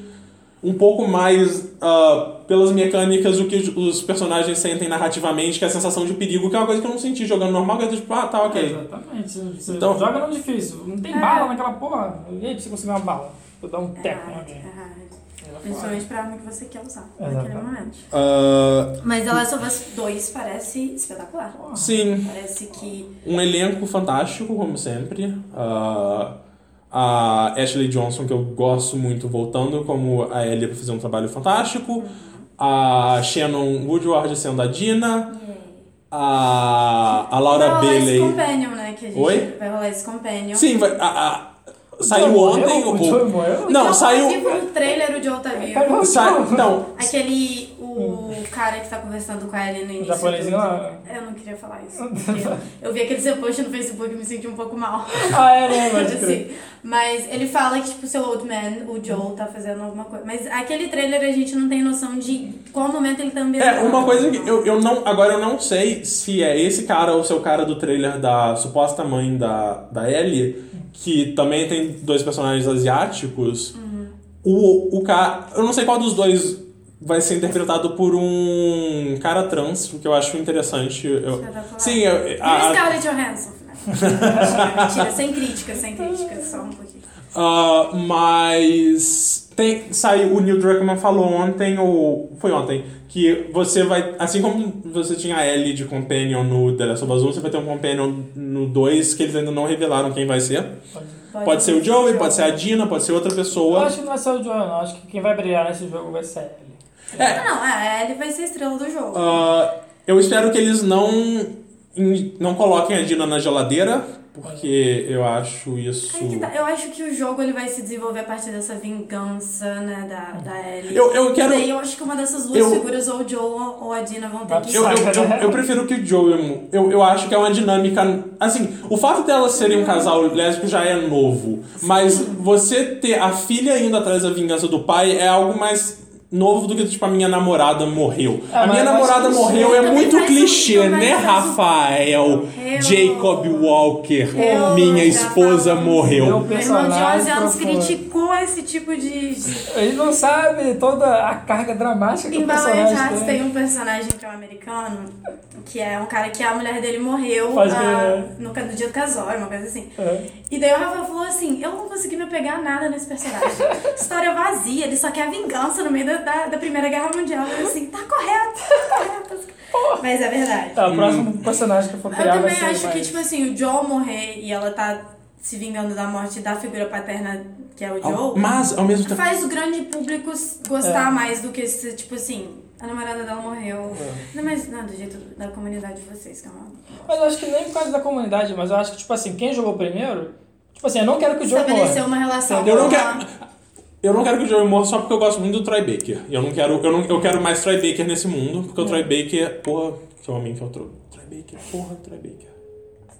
um pouco mais ah, pelas mecânicas o que os- personagens sentem narrativamente, que é a sensação de perigo, que é uma coisa que eu não senti jogando normal, que é tipo, ah, tá, ok. Exatamente. Você Então- joga no difícil. Não tem bala naquela porra. E aí, pra você conseguir uma bala? Vou dar um É teco alguém. é. Ela fala. Principalmente pra arma que você quer usar naquele momento. Ah, Mas The Last of Us 2 parece espetacular. sim, Parece que. Um elenco fantástico, como sempre. Ah, a Ashley Johnson, que eu gosto muito, voltando como a Ellie pra fazer um trabalho fantástico. A Shannon Woodward sendo a Dina. A, a Laura vai rolar esse Bailey. Companion, né? Que a gente Oi? vai rolar esse Companion. Sim, vai, a, a- saiu ontem. O? Não, Então, saiu. vivo no trailer, o Joe tá vivo. Pegou o Sai, Joe. não, Aquele. O cara que tá conversando com a Ellie no início. japonesinho do- lá? Eu não queria falar isso. porque eu vi aquele seu post no Facebook e me senti um pouco mal. Ah, é, né? Pode crer. Assim, mas ele fala que, tipo, seu old man, o Joel, tá fazendo alguma coisa. Mas aquele trailer a gente não tem noção de qual momento ele tá ambientado. É, uma coisa que eu, eu não. Agora eu não sei se é esse cara ou se é o cara do trailer da suposta mãe da, da Ellie, que também tem dois personagens asiáticos. O, o cara. Eu não sei qual dos dois vai ser interpretado por um cara trans, o que eu acho interessante. Eu, sim, eu, E a- o a- Scarlett Johansson, né? Mentira, mentira, sem crítica, sem crítica, só um pouquinho. Ah, mas tem, saiu, o Neil Druckmann falou ontem, ou foi ontem, que você vai, assim como você tinha a Ellie de Companion no The Last of Us 1, você vai ter um Companion no 2, que eles ainda não revelaram quem vai ser. Pode, ser o Joey, pode ser a Dina, pode ser outra Eu pessoa. acho que não vai ser o Joe, não. Acho que quem vai brilhar nesse jogo vai ser a Ellie. É, Não, a Ellie vai ser a estrela do jogo. ah, eu espero que eles não, in- não coloquem a Dina na geladeira, porque eu acho isso... Tá. Eu acho que o jogo ele vai se desenvolver a partir dessa vingança, né, da, da Ellie. Eu, eu quero... E daí eu acho que uma dessas duas Eu- figuras, ou o Joel ou a Dina, vão ter que Eu, eu, eu, eu prefiro que o Joey. Eu, eu acho que é uma dinâmica. Assim, o fato delas serem um casal lésbico já é novo. Mas você ter a filha indo atrás da vingança do pai é algo mais novo do que, tipo, a minha namorada morreu. Ah, a minha eu namorada morreu é muito faz um- clichê, né, faz Rafael? Morreu. Jacob Walker. Eu minha esposa falo. morreu. Meu Meu irmão de 11 personagem anos criticou esse tipo de. Ele não sabe toda a carga dramática que Em o personagem Hearts tem. tem um personagem que é um americano, que é um cara que a mulher dele morreu Pode ah, crer. no, no dia do casório, uma coisa assim. É. E daí o Rafael falou assim: Eu não consegui me apegar a nada nesse personagem. História vazia, ele só quer vingança no meio da, da, da Primeira Guerra Mundial. Eu assim, tá correto, tá correto. Mas é verdade. Tá, o próximo personagem que eu for Eu criar vai também ser acho que, mais- tipo assim, o Joel morrer e ela tá se vingando da morte da figura paterna que é o Joe, Mas, ao mesmo tempo. faz o grande público gostar É. mais do que se, tipo assim, a namorada dela morreu. É. Não, mas não, do jeito da comunidade de vocês, que é uma Mas eu acho que nem por causa da comunidade, mas eu acho que, tipo assim, quem jogou primeiro. Tipo assim, eu não quero que o Joe estabeleceu morra. uma relação. Eu não quero. Eu não quero que o Joey morra só porque eu gosto muito do Troy Baker. Eu não quero. Eu, não, eu quero mais Troy Baker nesse mundo, porque o Troy Baker. Porra, que homem que é o Troy Baker. Porra, Troy Baker.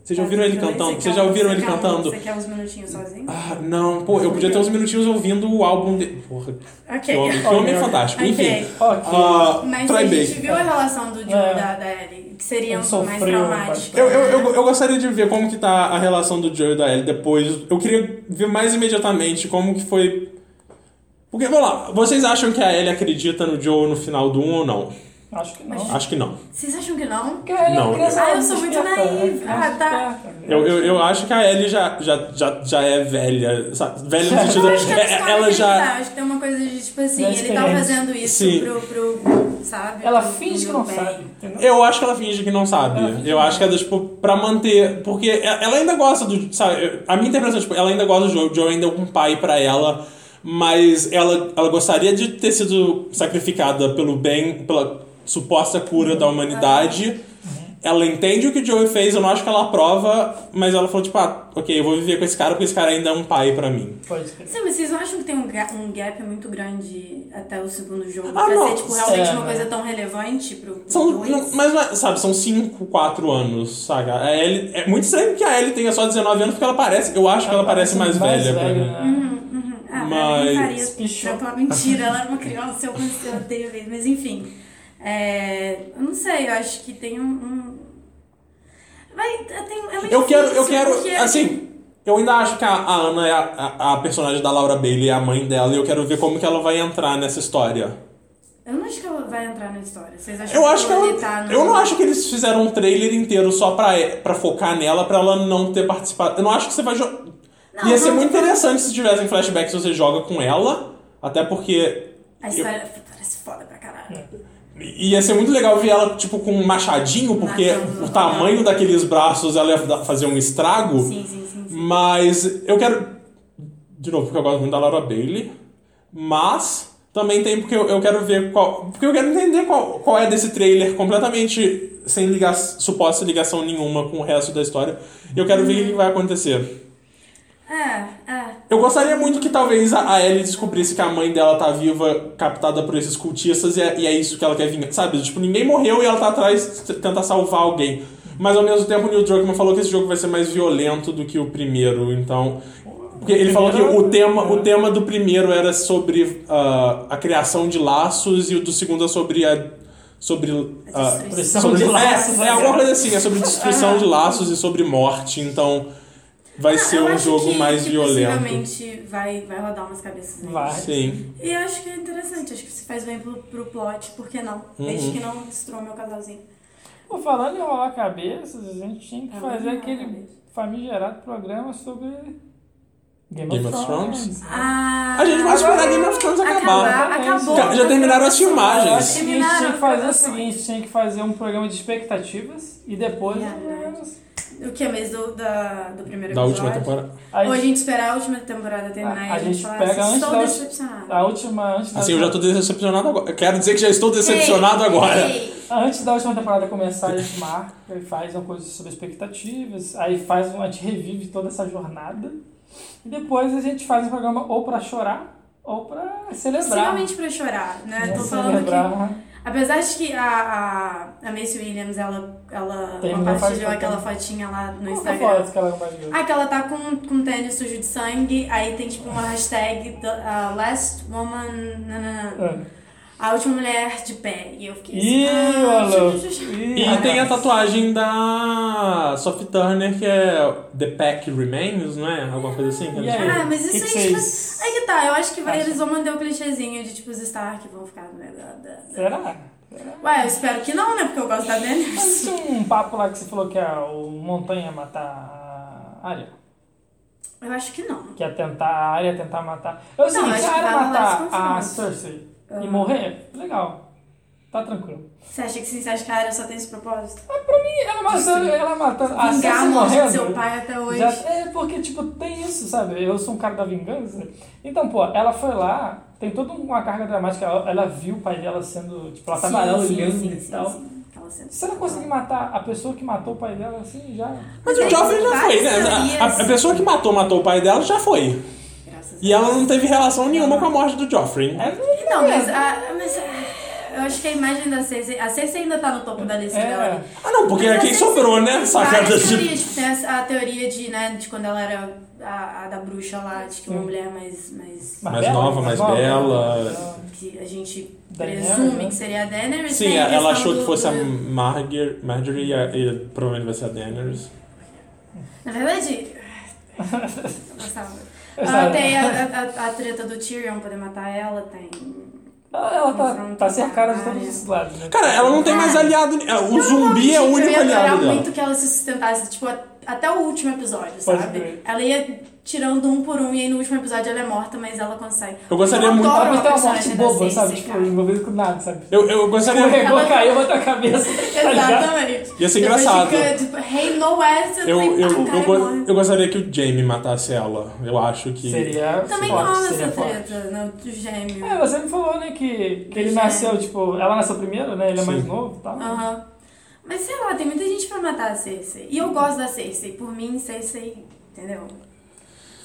Vocês já ouviram ele Você cantando? Vocês já um- ouviram ele um- cantando? Você quer uns minutinhos sozinho? Ah, não, pô, eu podia ter uns minutinhos ouvindo o álbum dele. Porra, ok. que homem, que homem fantástico. Ok. Enfim. Ok. ah, Mas Troy a gente viu a relação do Joe É. e da, da Ellie, que seria Ele mais traumática. Eu, eu, eu, eu gostaria de ver como que tá a relação do Joe e da Ellie depois. Eu queria ver mais imediatamente como que foi. Porque, vamos lá, vocês acham que a Ellie acredita no Joe no final do 1 ou não? Acho que não. Acho que não. Vocês acham que não? Porque ela é Não. criança Ah, eu sou muito né? naiva. Ah, tá. Eu, eu, eu acho que a Ellie já, já, já, já é velha, sabe? Velha no sentido. Eu acho que a é- ela tá, já. Acho que tem uma coisa de, tipo assim, ele tá fazendo isso Sim. pro, pro, sabe? Ela pro- finge que não bem. sabe, entendeu? Eu acho que ela finge que não sabe. Ela Eu acho que é tipo, pra manter. Porque ela ainda gosta do. Sabe, a minha interpretação, tipo, ela ainda gosta do Joe. O Joe ainda é um pai pra ela. Mas ela, ela gostaria de ter sido sacrificada pelo bem, pela suposta cura da humanidade. Ela entende o que o Joey fez, eu não acho que ela aprova, mas ela falou, tipo, ah, ok, eu vou viver com esse cara porque esse cara ainda é um pai pra mim. Pode ser. Sim, mas vocês não acham que tem um ga- um gap muito grande até o segundo jogo Ah, pra não. ser, tipo, realmente É, uma né? coisa tão relevante pro, pro São, dois? não- mas, mas, sabe, são 5, 4 anos, saca? A Ellie, é muito estranho que a Ellie tenha só 19 anos, porque ela parece, eu acho que ela parece mais, velha pra mim. né? Ah, Mas- ela faria Pichou. tanto uma mentira, ela era uma criança, eu, eu odeio ver, mas enfim. É, eu não sei, eu acho que tem um. um... Vai, tem, é Eu quero, eu quero, porque- assim, eu ainda acho que a, a Ana é a, a, a personagem da Laura Bailey, é a mãe dela, e eu quero ver como que ela vai entrar nessa história. Eu não acho que ela vai entrar na história. Vocês acham Eu acho que ela ela, tá no... eu não acho que eles fizeram um trailer inteiro só pra, pra focar nela, pra ela não ter participado. Eu não acho que você vai jogar. Não, Ia ser muito interessante se tivessem flashbacks você joga com ela, até porque A história parece foda pra caralho. Ia ser muito legal ver ela, tipo, com um machadinho, porque o tamanho daqueles braços ela ia fazer um estrago. Sim, sim, sim. sim. Mas eu quero. De novo, porque eu gosto muito da Laura Bailey. Mas também tem porque eu, eu quero ver qual. Porque eu quero entender qual, qual é desse trailer completamente sem liga, suposta ligação nenhuma com o resto da história. E eu quero ver o que vai acontecer. É, é. Eu gostaria muito que talvez a Ellie descobrisse que a mãe dela tá viva, captada por esses cultistas, e é, e é isso que ela quer vingar. Sabe? Tipo, ninguém morreu e ela tá atrás t- tenta salvar alguém. Mas ao mesmo tempo o Neil Druckmann falou que esse jogo vai ser mais violento do que o primeiro, então. Porque ele falou que o tema, o tema do primeiro era sobre ah, a criação de laços e o do segundo é sobre a. Sobre. destruição. sobre de laços, é, né? é alguma coisa assim, é sobre destruição de laços e sobre morte, então. Vai Ah, ser um jogo que, mais que violento. Possivelmente vai, vai rodar umas cabeças aí. Vai. Sim. E eu acho que é interessante, acho que se faz bem pro, pro plot, por que não? Uhum. Desde que não destrua meu casalzinho. Pô, falando em rolar cabeças, a gente tinha que É, fazer aquele cabeça. famigerado programa sobre Game, Game of of Thrones. Thrones? Ah, A gente vai esperar Game of Thrones acabar. acabar. Acabou. Já- já terminaram as filmagens. Acho que a gente tinha que fazer o seguinte, tinha que fazer um programa de expectativas e depois Yeah, programa- O que? Mês do, da, do primeiro Da episódio? última temporada. Aí, Ou a gente esperar a última temporada terminar A- e a a gente gente falar pega assim, antes estou da- decepcionada. a última antes da Assim, eu já tô decepcionado agora. Quero dizer que já estou decepcionado Ei, agora. ei. Antes da última temporada começar, a gente marca e faz uma coisa sobre expectativas, aí faz um, a gente revive toda essa jornada. E depois a gente faz um programa ou pra chorar ou pra celebrar. Possivelmente pra chorar, né? Né, Tô falando que... Apesar de que a, a, a Macy Williams, ela, ela compartilhou aquela fotinha lá no Qual é Instagram. foto que ela compartilhou? Ah, que ela tá com, com tênis sujo de sangue, aí tem tipo uma hashtag the, uh, Last Woman. nanana. Ah. A última mulher de pé. E eu fiquei Ih, assim. ah, maluco. ju- ju- ju- Ih, E tem a tatuagem da Sophie Turner, que é The Pack Remains, não é? Alguma coisa assim? que falam. Ah, mas Que isso que aí, tipo, vocês Aí que tá, eu acho que vai, eles vão manter o clichêzinho de tipo os Stark vão ficar. né, da- da- da- Será? Ué, eu espero que não, né? Porque eu gosto da Mas Daenerys. tinha um papo lá que você falou que a, o Montanha matar a Arya. Eu acho que não. Que ia tentar a Arya tentar matar. Eu sei, Não, se a que Arya matar a confronto. Cersei e Ah. morrer, legal. Tá tranquilo. Você acha que? Você acha que a área só tem esse propósito? Pra mim, ela matando, ela matando. A Vingar a Cersei morrendo. seu pai até hoje. Já, é, porque, tipo, tem isso, sabe? Eu sou um cara da vingança. Então, pô, ela foi lá, tem toda uma carga dramática. Ela, ela viu o pai dela sendo, tipo, ela Sim, tava lá olhando sim, e sim, tal. sim. Se ela conseguir matar a pessoa que matou o pai dela, assim, já. Mas o Joffrey já foi, né? A- A, pessoa que matou, matou o pai dela já foi. A E ela não teve relação nenhuma com a morte do Joffrey. É, Não, mas, a, mas a- eu acho que a imagem da Cersei... A Cersei ainda tá no topo da lista É. dela. Ah, não, porque Mas é a quem Cersei sobrou, né? tem Sacada de. teorias, tipo, tem a, a teoria de, né, de quando ela era a, a da bruxa lá, de que uma mulher mais... mais Mais nova, mais bela. que a gente Daenerys, presume né? que seria a Daenerys. Sim, tem a ela achou que do- fosse a do- Marger, Marjorie e, a- e provavelmente vai ser a Daenerys. Na verdade... eu gostava. Ah, tem a, a, a treta do Tyrion poder matar ela, tem... Ela, tá, tá cercada de todos os lados, né? Cara, ela não tem mais aliado. O Não, zumbi é o único eu ia aliado muito que ela se sustentasse, tipo, até o último episódio, Pode sabe? Ela ia tirando um por um e aí no último episódio ela é morta, mas ela consegue. Eu gostaria eu muito- tem uma morte boba, sabe? Tipo, cara. envolvido com nada, sabe? Eu, eu gostaria. Escorregou, Ela- caiu, bateu a cabeça. tá? Exatamente. Ia ser Depois engraçado. Fica, tipo, Rei no West, Eu, eu, eu, go- gostaria que o Jamie matasse ela. Eu acho que. Seria Também rola essa treta, né? Do gêmeo. É, você me falou, né, que, que ele nasceu, tipo, ela nasceu primeiro, né? Ele é mais Sim. novo e tal. Aham. Mas sei lá, tem muita gente pra matar a Cersei. E eu gosto da Cersei. Por mim, Cersei, entendeu?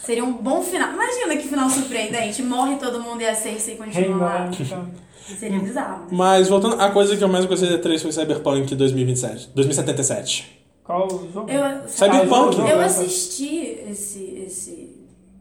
Seria um bom final. Imagina que final surpreendente. Morre todo mundo e a Cersei continua lá. Então. Seria bizarro. né? Mas voltando, a coisa que eu mais gostei da 3 foi Cyberpunk 2027. 2077. Qual o jogo? Eu, Cyberpunk. Eu assisti esse, esse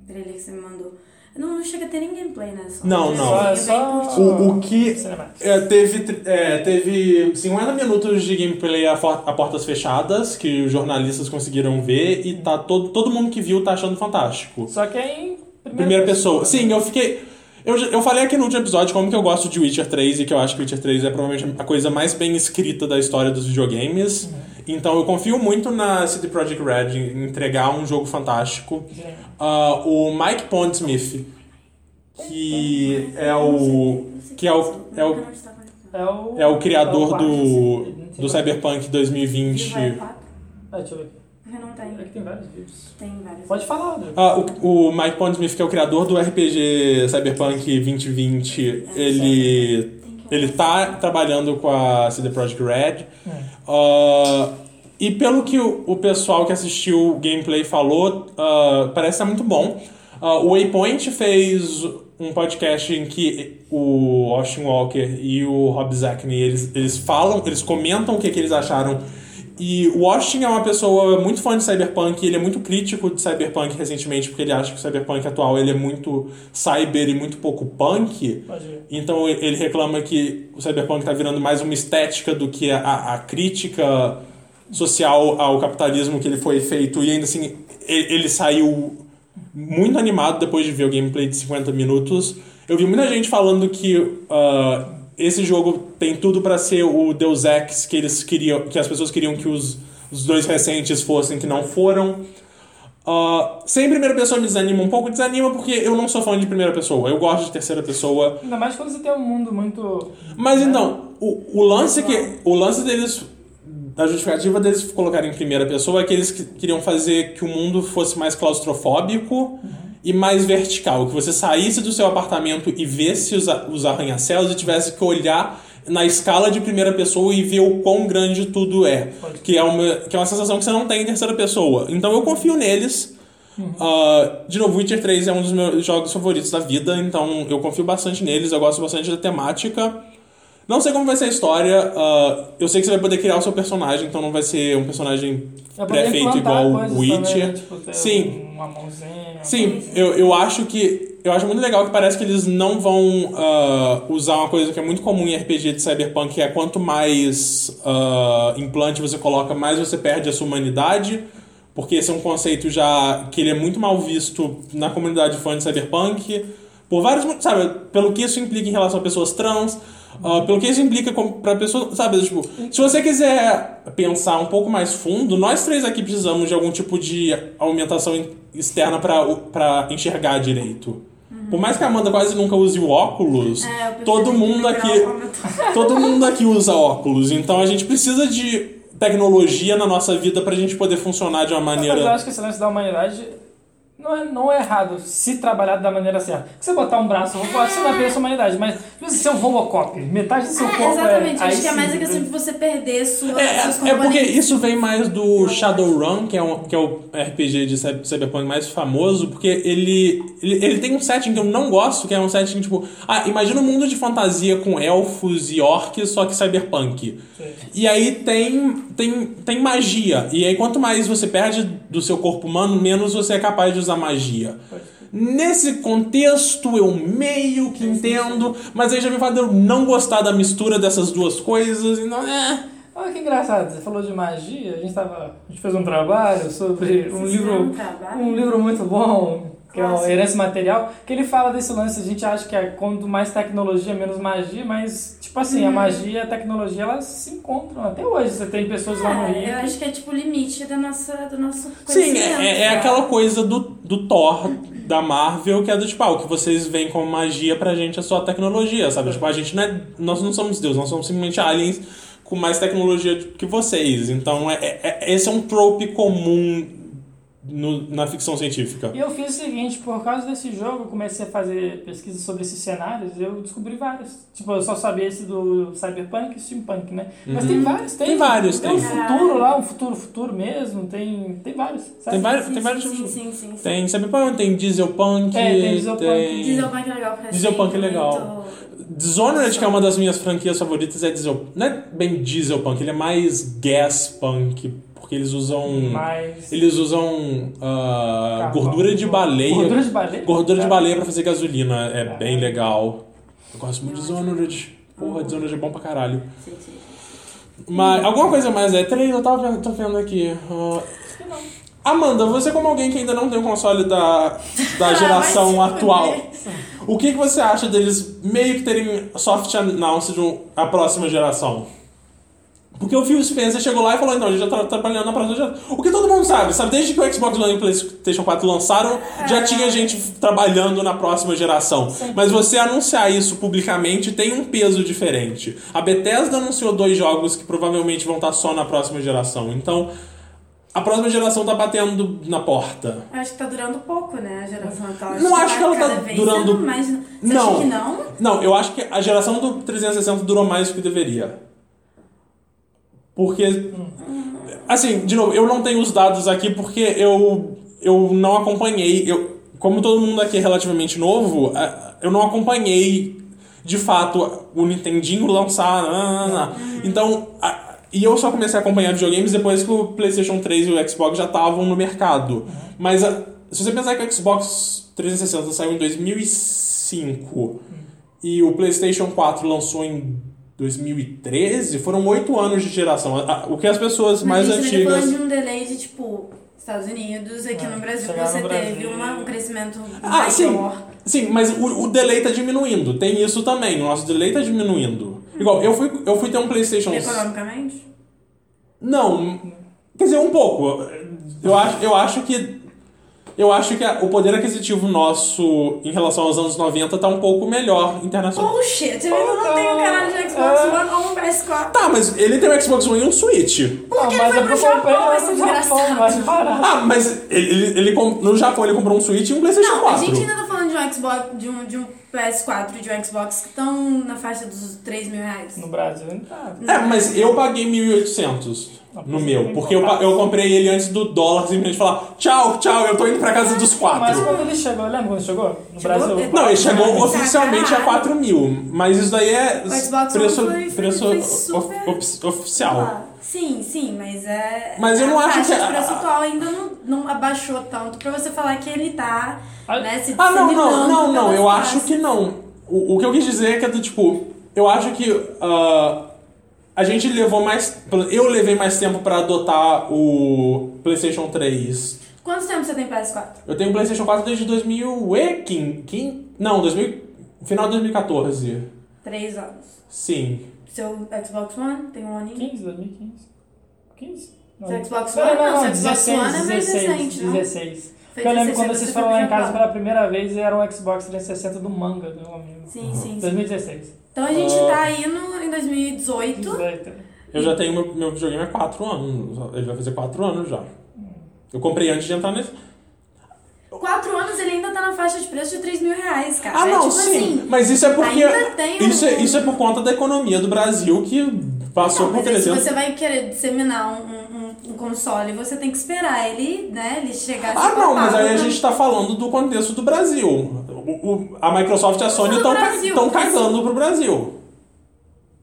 trailer que você me mandou. Não, não chega a ter nem gameplay, né? Só Não, um não. Só, é. O- o que-. É, teve, é, teve 50 minutos de gameplay a, for- a portas fechadas, que os jornalistas conseguiram ver, e tá todo, todo mundo que viu tá achando fantástico. Só que é em primeira, Primeira pessoa. né? Sim, eu fiquei. Eu, eu falei aqui no último episódio como que eu gosto de Witcher 3 e que eu acho que Witcher 3 é provavelmente a coisa mais bem escrita da história dos videogames. Então eu confio muito na CD Projekt Red em entregar um jogo fantástico. Ah, o Mike Pondsmith, que é o. que é o. É o, É o, é o criador é do, assim. do Cyberpunk 2020. Viva é? Ah, deixa eu ver aqui. Não tem. É que tem vários vídeos. Tem vários. Pode falar, Rodrigo. Ah, o, o Mike Pondsmith, que é o criador do RPG Cyberpunk 2020, ele, ele tá trabalhando com a CD Projekt Red. Ah, e pelo que o, o pessoal que assistiu o gameplay falou, ah, parece estar muito bom. Ah, o Waypoint fez um podcast em que o Austin Walker e o Rob Zachney, eles, eles falam, eles comentam o que, que eles acharam e o Austin é uma pessoa muito fã de Cyberpunk, ele é muito crítico de Cyberpunk recentemente, porque ele acha que o Cyberpunk atual ele é muito cyber e muito pouco punk. Então ele reclama que o Cyberpunk está virando mais uma estética do que a, a crítica social ao capitalismo que ele foi feito. E ainda assim, ele, ele saiu muito animado depois de ver o gameplay de 50 minutos. Eu vi muita gente falando que ah, esse jogo tem tudo para ser o Deus Ex que eles queriam, que as pessoas queriam que os, os dois recentes fossem, que não foram. Ah, sem primeira pessoa me desanima um pouco, desanima porque eu não sou fã de primeira pessoa. Eu gosto de terceira pessoa. Ainda mais quando você tem um mundo muito. Mas então, o, o lance que. O lance deles. A justificativa deles colocarem em primeira pessoa é que eles que- queriam fazer que o mundo fosse mais claustrofóbico e mais vertical. Que você saísse do seu apartamento e visse os, arranha-céus e tivesse que olhar na escala de primeira pessoa e ver o quão grande tudo é. Que é uma, que é uma sensação que você não tem em terceira pessoa. Então eu confio neles. Ah, de novo, Witcher 3 é um dos meus jogos favoritos da vida, então eu confio bastante neles, eu gosto bastante da temática. Não sei como vai ser a história, ah, eu sei que você vai poder criar o seu personagem, então não vai ser um personagem pré-feito igual o Witcher. também, né? Tipo, Sim. Uma mãozinha. Sim, eu, eu acho que. Eu acho muito legal que parece que eles não vão ah, usar uma coisa que é muito comum em RPG de Cyberpunk, que é quanto mais ah, implante você coloca, mais você perde a sua humanidade. Porque esse é um conceito já que ele é muito mal visto na comunidade fã de Cyberpunk. Por vários. Sabe, pelo que isso implica em relação a pessoas trans. ah, pelo que isso implica para pessoas. Sabe, tipo, se você quiser pensar um pouco mais fundo, nós três aqui precisamos de algum tipo de aumentação externa para enxergar direito. Por mais que a Amanda quase nunca use o óculos, É, todo mundo aqui. o. Todo mundo aqui usa óculos, então a gente precisa de tecnologia na nossa vida pra gente poder funcionar de uma Mas eu maneira. acho que esse lance da humanidade não é, não é errado se trabalhar da maneira certa. Se você botar um braço robô, você vai perder a sua humanidade. Mas se você é um Robocop, metade do seu É, corpo exatamente, é. acho aí que é mais a sim, questão de você perder sua, É, seus é porque isso vem mais do Shadowrun, que é, um, que é o RPG de Cyber- Cyberpunk mais famoso, porque ele, ele, ele tem um setting que eu não gosto, que é um setting tipo. Ah, imagina um mundo de fantasia com elfos e orcs, só que cyberpunk. E aí tem, tem, tem magia. E aí quanto mais você perde do seu corpo humano, menos você é capaz de usar magia. Nesse contexto eu meio que entendo, mas aí já me fala de eu não gostar da mistura dessas duas coisas, e não é. Olha que engraçado, você falou de magia, a gente, tava, a gente fez um trabalho sobre um Vocês livro, um trabalho? um livro muito bom, que é o. Herança Material, que ele fala desse lance, a gente acha que é quanto mais tecnologia, menos magia, mas, tipo assim, Uhum. a magia e a tecnologia, elas se encontram até hoje. Você tem pessoas lá no Rio... É, eu acho que é tipo o limite da nossa, do nosso Sim, é, é sabe? aquela coisa do, do Thor da Marvel, que é do tipo, ah, o que vocês veem como magia pra gente é só tecnologia, sabe? Tipo, a gente não é. Nós não somos Deus, nós somos simplesmente aliens com mais tecnologia que vocês. Então, é, é- é- esse é um trope comum no- na ficção científica. E eu fiz o seguinte, por causa desse jogo, eu comecei a fazer pesquisa sobre esses cenários, eu descobri vários. Tipo, eu só sabia esse do Cyberpunk e Steampunk, né? Mas tem vários, tem. Uhum. Tem vários, Tem um tem. futuro lá, um futuro futuro mesmo, tem, tem vários. sabe? Tem vários, Sim, tem vários sim, tipos. sim, sim, sim, sim. Tem Cyberpunk, tem Dieselpunk, É, tem Dieselpunk. tem- Dieselpunk é legal pra Dieselpunk é legal. muito- Dishonored, que é uma das minhas franquias favoritas, é Diesel. Não é bem Dieselpunk, ele é mais Gaspunk, porque eles usam. Mas. Eles usam ah, Carvão. gordura de baleia. Gordura de baleia? Gordura de Cara. baleia pra fazer gasolina. É bem legal. Eu gosto muito de Dishonored. Porra, Dishonored é bom pra caralho. Sim, sim. Mas alguma coisa mais é. Três, eu tava vendo, tô vendo aqui. Ah, Amanda, você como alguém que ainda não tem o console da, da geração vai se atual. O que, que você acha deles meio que terem soft announced um- a próxima geração? Porque o Phil Spencer chegou lá e falou, então, a gente já tá trabalhando na próxima geração. O que todo mundo sabe, sabe? Desde que o Xbox One e o PlayStation 4 lançaram, já tinha gente trabalhando na próxima geração. Mas você anunciar isso publicamente tem um peso diferente. A Bethesda anunciou dois jogos que provavelmente vão estar só na próxima geração. Então, a próxima geração tá batendo na porta. Eu acho que tá durando pouco, né, a geração atual. Não acho que ela tá durando- sendo Mais... Você Não. acha que não? Não, eu acho que a geração do 360 durou mais do que deveria. Porque. Assim, de novo, eu não tenho os dados aqui porque eu, eu não acompanhei. Eu, como todo mundo aqui é relativamente novo, eu não acompanhei de fato o Nintendinho lançar. ah, ah, ah. Então. a- e eu só comecei a acompanhar videogames depois que o PlayStation 3 e o Xbox já estavam no mercado. Mas a- se você pensar que o Xbox 360 saiu em 2005 e o PlayStation 4 lançou em 2013, foram oito anos de geração. A- a- O que as pessoas mais Mas a gente tá antigas. falando de um delay de, tipo, Estados Unidos, aqui É, no Brasil, chegar você no teve Brasil. uma- um crescimento Ah, sim. maior. Sim, mas o, o delay tá diminuindo. Tem isso também. O nosso delay tá diminuindo. Igual, eu fui, eu fui ter um PlayStation. Economicamente? Não. Quer dizer, um pouco. Eu acho, eu acho que. Eu acho que a- o poder aquisitivo nosso em relação aos anos 90 tá um pouco melhor internacional. Bullshit, eu ainda não tenho um canal de Xbox É. One ou um PS4. Tá, mas ele tem um Xbox One e um Switch. Não, que mas ele é foi eu pro Japão, lá esse desgraçado? Ah, mas ele, ele, ele no Japão ele comprou um Switch e um PlayStation Não, a 4. gente ainda tá falando de um Xbox, de um, de um PS4 e de um Xbox que estão na faixa dos 3 mil reais. No Brasil, não tá. É, mas eu paguei 1.800 no meu, porque eu, eu comprei ele antes do dólar simplesmente falar tchau, tchau, eu tô indo pra casa dos Mas quatro. quando ele chegou, lembra quando chegou? No Chegou? Brasil? Não, ele chegou Tá oficialmente a caralho. 4 mil, mas isso daí é preço, preço foi of- super- of- oficial. Sim, sim, mas é. Mas eu não acho que a- preço atual ainda não, não abaixou tanto pra você falar que ele tá. Ah, né, se Ah, não, não, não, não, eu acho que não. O, o que eu quis dizer é que é do tipo, eu acho que ah, a gente levou mais. Eu levei mais tempo pra adotar o PlayStation 3. Quanto tempo você tem PS4? Eu tenho o PlayStation 4 desde 2015. Não, 2000, final de 2014. Três anos. Sim. Seu Xbox One tem um aninho? 15, 2015. 15? Não. Seu Xbox Não, One? não, Não, não, Xbox 16, One é mais 16, recente, não? 16. Porque eu lembro quando você vocês foram lá em casa pela primeira vez e era um Xbox 360 do manga, meu amigo. Sim, sim, sim. 2016. Então a gente Ah. tá aí no, em 2018. 18. Eu já tenho meu, meu videogame há 4 anos. Ele vai fazer 4 anos já. Eu comprei antes de entrar nesse. Quatro anos ele ainda tá na faixa de preço de 3 mil reais, cara. Ah, É não, tipo sim. assim. Mas isso é porque. ainda tem Isso, é, um- isso é por conta da economia do Brasil que passou Não, por mas aí, se 300. você vai querer disseminar um, um- um- um console, você tem que esperar ele, né, ele chegar Ah, não, mas aí a gente tá falando do contexto do Brasil. O- o- a Microsoft e a Sony estão cagando pro Brasil.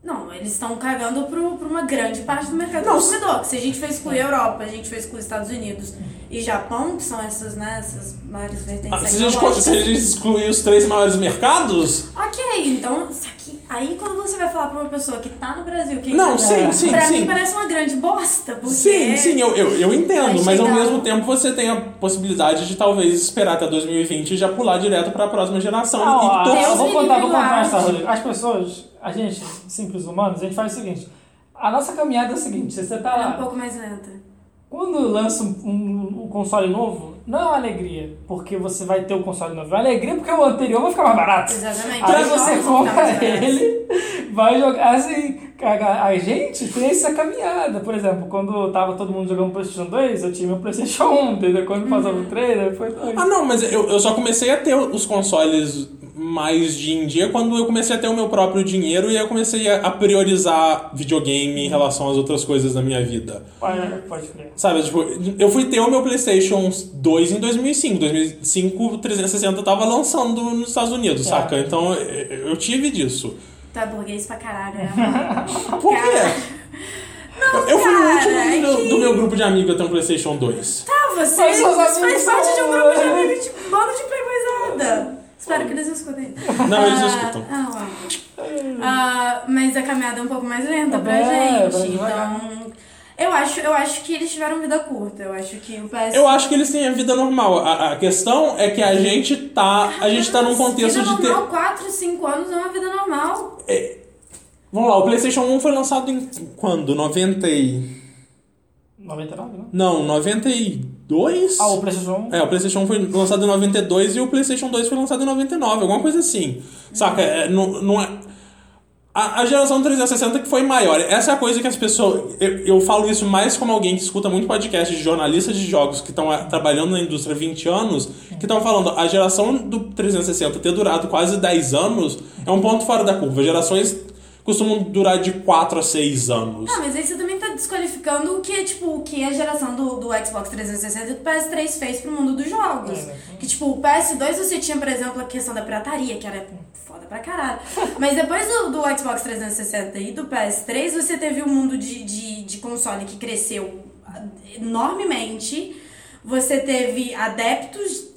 Não, eles estão cagando pro, pra uma grande parte do mercado Não, consumidor. Se a gente for excluir a Europa, a gente for excluir Estados Unidos e Japão, que são essas, né, essas maiores vertentes Ah, se, a gente, tecnológicas. se a gente excluir os três maiores mercados. Ok, então, só que aí quando você vai falar pra uma pessoa que tá no Brasil, que Não, sim, sim, pra sim. mim parece uma grande bosta, porque... Sim, sim, eu, eu, eu entendo, mas ao mesmo tempo você tem a possibilidade de talvez esperar até 2020 e já pular direto pra próxima geração. Não, e vou contar, vou contar. Rodrigo. As pessoas, a gente, simples humanos, a gente faz o seguinte. A nossa caminhada é o seguinte, você tá É um lá, pouco mais lenta. quando lança um, um- um console novo, não é uma alegria, porque você vai ter o console novo. É uma alegria porque o anterior vai ficar mais barato. Exatamente. Aí você compra ele, vai jogar assim. A, a gente tem essa caminhada. Por exemplo, quando tava todo mundo jogando PlayStation 2, eu tinha meu PlayStation 1, entendeu? Quando passava o 3, aí foi 2. Ah, não, mas eu, eu só comecei a ter os consoles mais de em dia quando eu comecei a ter o meu próprio dinheiro e eu comecei a, priorizar videogame em relação às outras coisas da minha vida. Pode, pode crer. Sabe, tipo, eu fui ter o meu PlayStation 2 em 2005. 2005, o 360 tava lançando nos Estados Unidos, É. saca? Então eu tive disso. Tu é burguês pra caralho, né? Por quê? Eu- eu fui o último é do, que- do meu grupo de amigos a ter um PlayStation 2. Ah, você, faz amigos parte de um grupo de amigos de bando de playboyzada. Espero que eles escutem. Não, eles Ah, escutam. Ah. Ah, mas a caminhada é um pouco mais lenta pra É, gente. devagar. Então, eu acho, eu acho que eles tiveram vida curta. Eu acho que o PS... Eu acho que eles têm a vida normal. A, a questão é que a gente tá. A gente tá num contexto vida de ter. normal, 4, 5 anos é uma vida normal. Vamos lá, o PlayStation 1 foi lançado em quando? 90 e... 99, não? Não, 92? Ah, o PlayStation 1. É, o PlayStation 1 foi lançado em 92 e o PlayStation 2 foi lançado em 99, alguma coisa assim. Saca? É, não, não é. A, a geração 360 que foi maior. Essa é a coisa que as pessoas. Eu, eu falo isso mais como alguém que escuta muito podcast de jornalistas de jogos que estão trabalhando na indústria há 20 anos, que estão falando a geração do 360 ter durado quase 10 anos é um ponto fora da curva. Gerações costumam durar de 4 a 6 anos. Ah, mas aí você também desqualificando o que, tipo, o que a geração do, do Xbox 360 e do PS3 fez pro mundo dos jogos. É, né? Que, tipo, o PS2 você tinha, por exemplo, a questão da pirataria, que era foda pra caralho. Mas depois do, do Xbox 360 e do PS3, você teve um mundo de, de, de console que cresceu enormemente. Você teve adeptos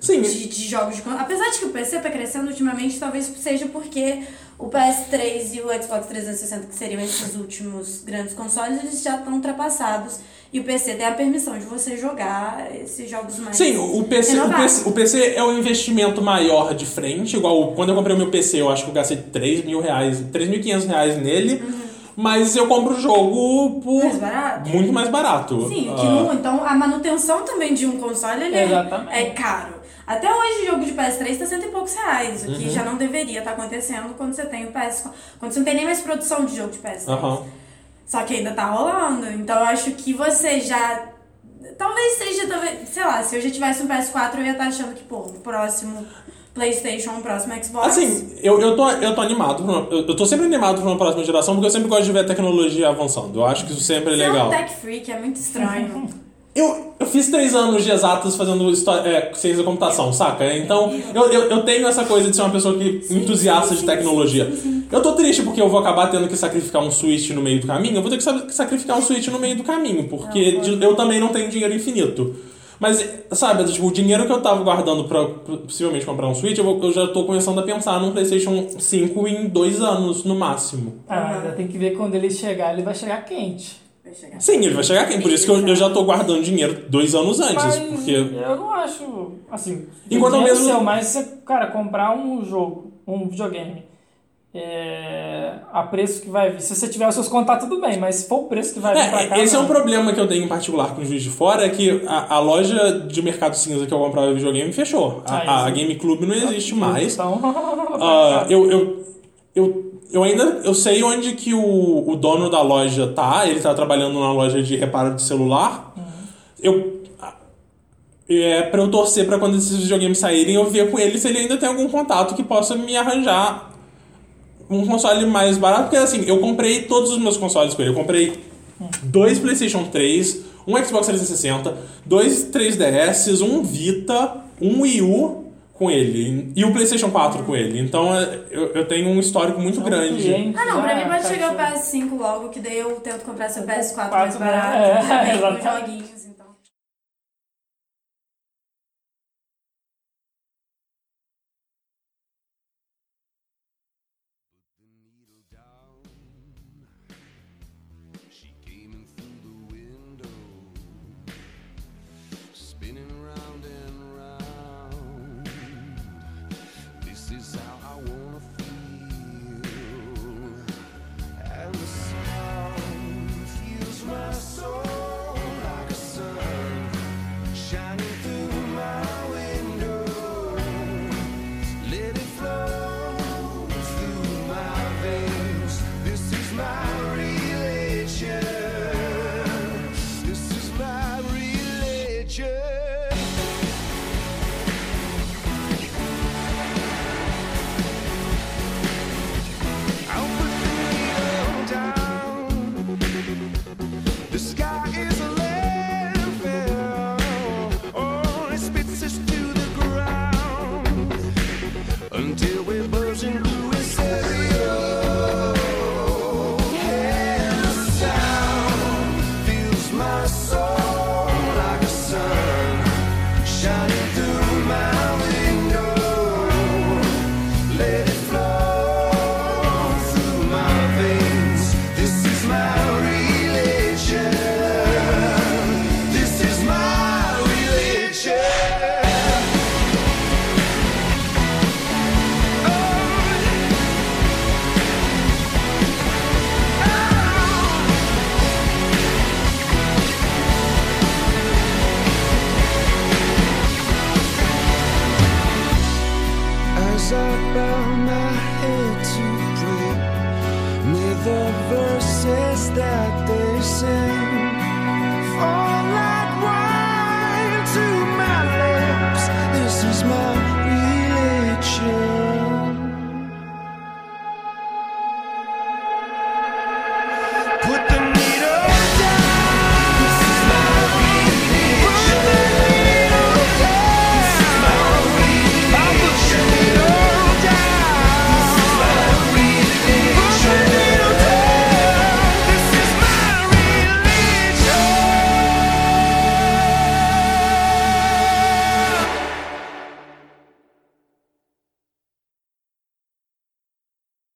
Sim, de, de jogos de console. Apesar de que o PC tá crescendo ultimamente, talvez seja porque o PS3 e o Xbox 360, que seriam esses últimos grandes consoles, eles já estão ultrapassados. E o PC tem a permissão de você jogar esses jogos mais. Sim, o PC, o. PC, o PC é o investimento maior de frente. Igual quando eu comprei o meu PC, eu acho que eu gastei 3 mil reais, 3.500 reais nele. Mas eu compro o jogo por Mais barato? muito mais barato. Sim, que não, então a manutenção também de um console ele é, é caro. Até hoje o jogo de PS3 tá cento e poucos reais, o Uhum. que já não deveria estar acontecendo quando você tem o PS. Quando você não tem nem mais produção de jogo de PS3. Aham. Só que ainda tá rolando. Então eu acho que você já. Talvez seja, talvez, sei lá, se eu já tivesse um PS4, eu ia estar achando que, pô, o próximo PlayStation, o próximo Xbox. Assim, eu, eu, tô, eu tô animado. pra uma- eu, eu tô sempre animado pra uma próxima geração, porque eu sempre gosto de ver a tecnologia avançando. Eu acho que isso sempre é você legal. é um tech freak, é muito estranho. Eu, eu fiz três anos de exatas fazendo é, ciência da computação, saca? Então, eu, eu, eu tenho essa coisa de ser uma pessoa que entusiasta sim, de sim, tecnologia. sim, sim. Eu tô triste porque eu vou acabar tendo que sacrificar um Switch no meio do caminho. Eu vou ter que sa- sacrificar um Switch no meio do caminho, porque de- eu também não tenho dinheiro infinito. Mas, sabe, tipo, o dinheiro que eu tava guardando pra pra possivelmente comprar um Switch, eu, vou- eu já tô começando a pensar num PlayStation 5 em dois anos, no máximo. Ah, ainda tem que ver quando ele chegar, ele vai chegar quente. Vai chegar. Sim, ele vai chegar aqui, por isso que eu, eu já tô guardando dinheiro dois anos antes, Mas porque... eu não acho, assim, Enquanto o mesmo- seu, mas você, cara, comprar um jogo, um videogame, é, a preço que vai vir. Se você tiver os seus contatos, tudo bem, mas se for o preço que vai vir pra cá. É, esse é não. um problema que eu tenho em particular com os vídeos de fora, é que a, a loja de mercado cinza que eu comprava videogame fechou. A, Ah, a. Game Club não existe mais. Então, Ah, eu, eu, eu, eu ainda eu sei onde que o, o dono da loja tá. Ele tá trabalhando na loja de reparo de celular. Eu é pra eu torcer pra quando esses videogames saírem eu ver com ele se ele ainda tem algum contato que possa me arranjar um console mais barato, porque assim, eu comprei todos os meus consoles com ele. Eu comprei dois PlayStation 3, um Xbox 360, dois 3DS, um Vita, um Wii U com ele e o PlayStation 4 com ele. Então é, eu, eu tenho um histórico muito grande. cliente Ah, não, pra já mim pode tá chegar o achando- PS5 logo, que daí eu tento comprar seu PS4 quatro, mais né? barato. É, também, com exatamente.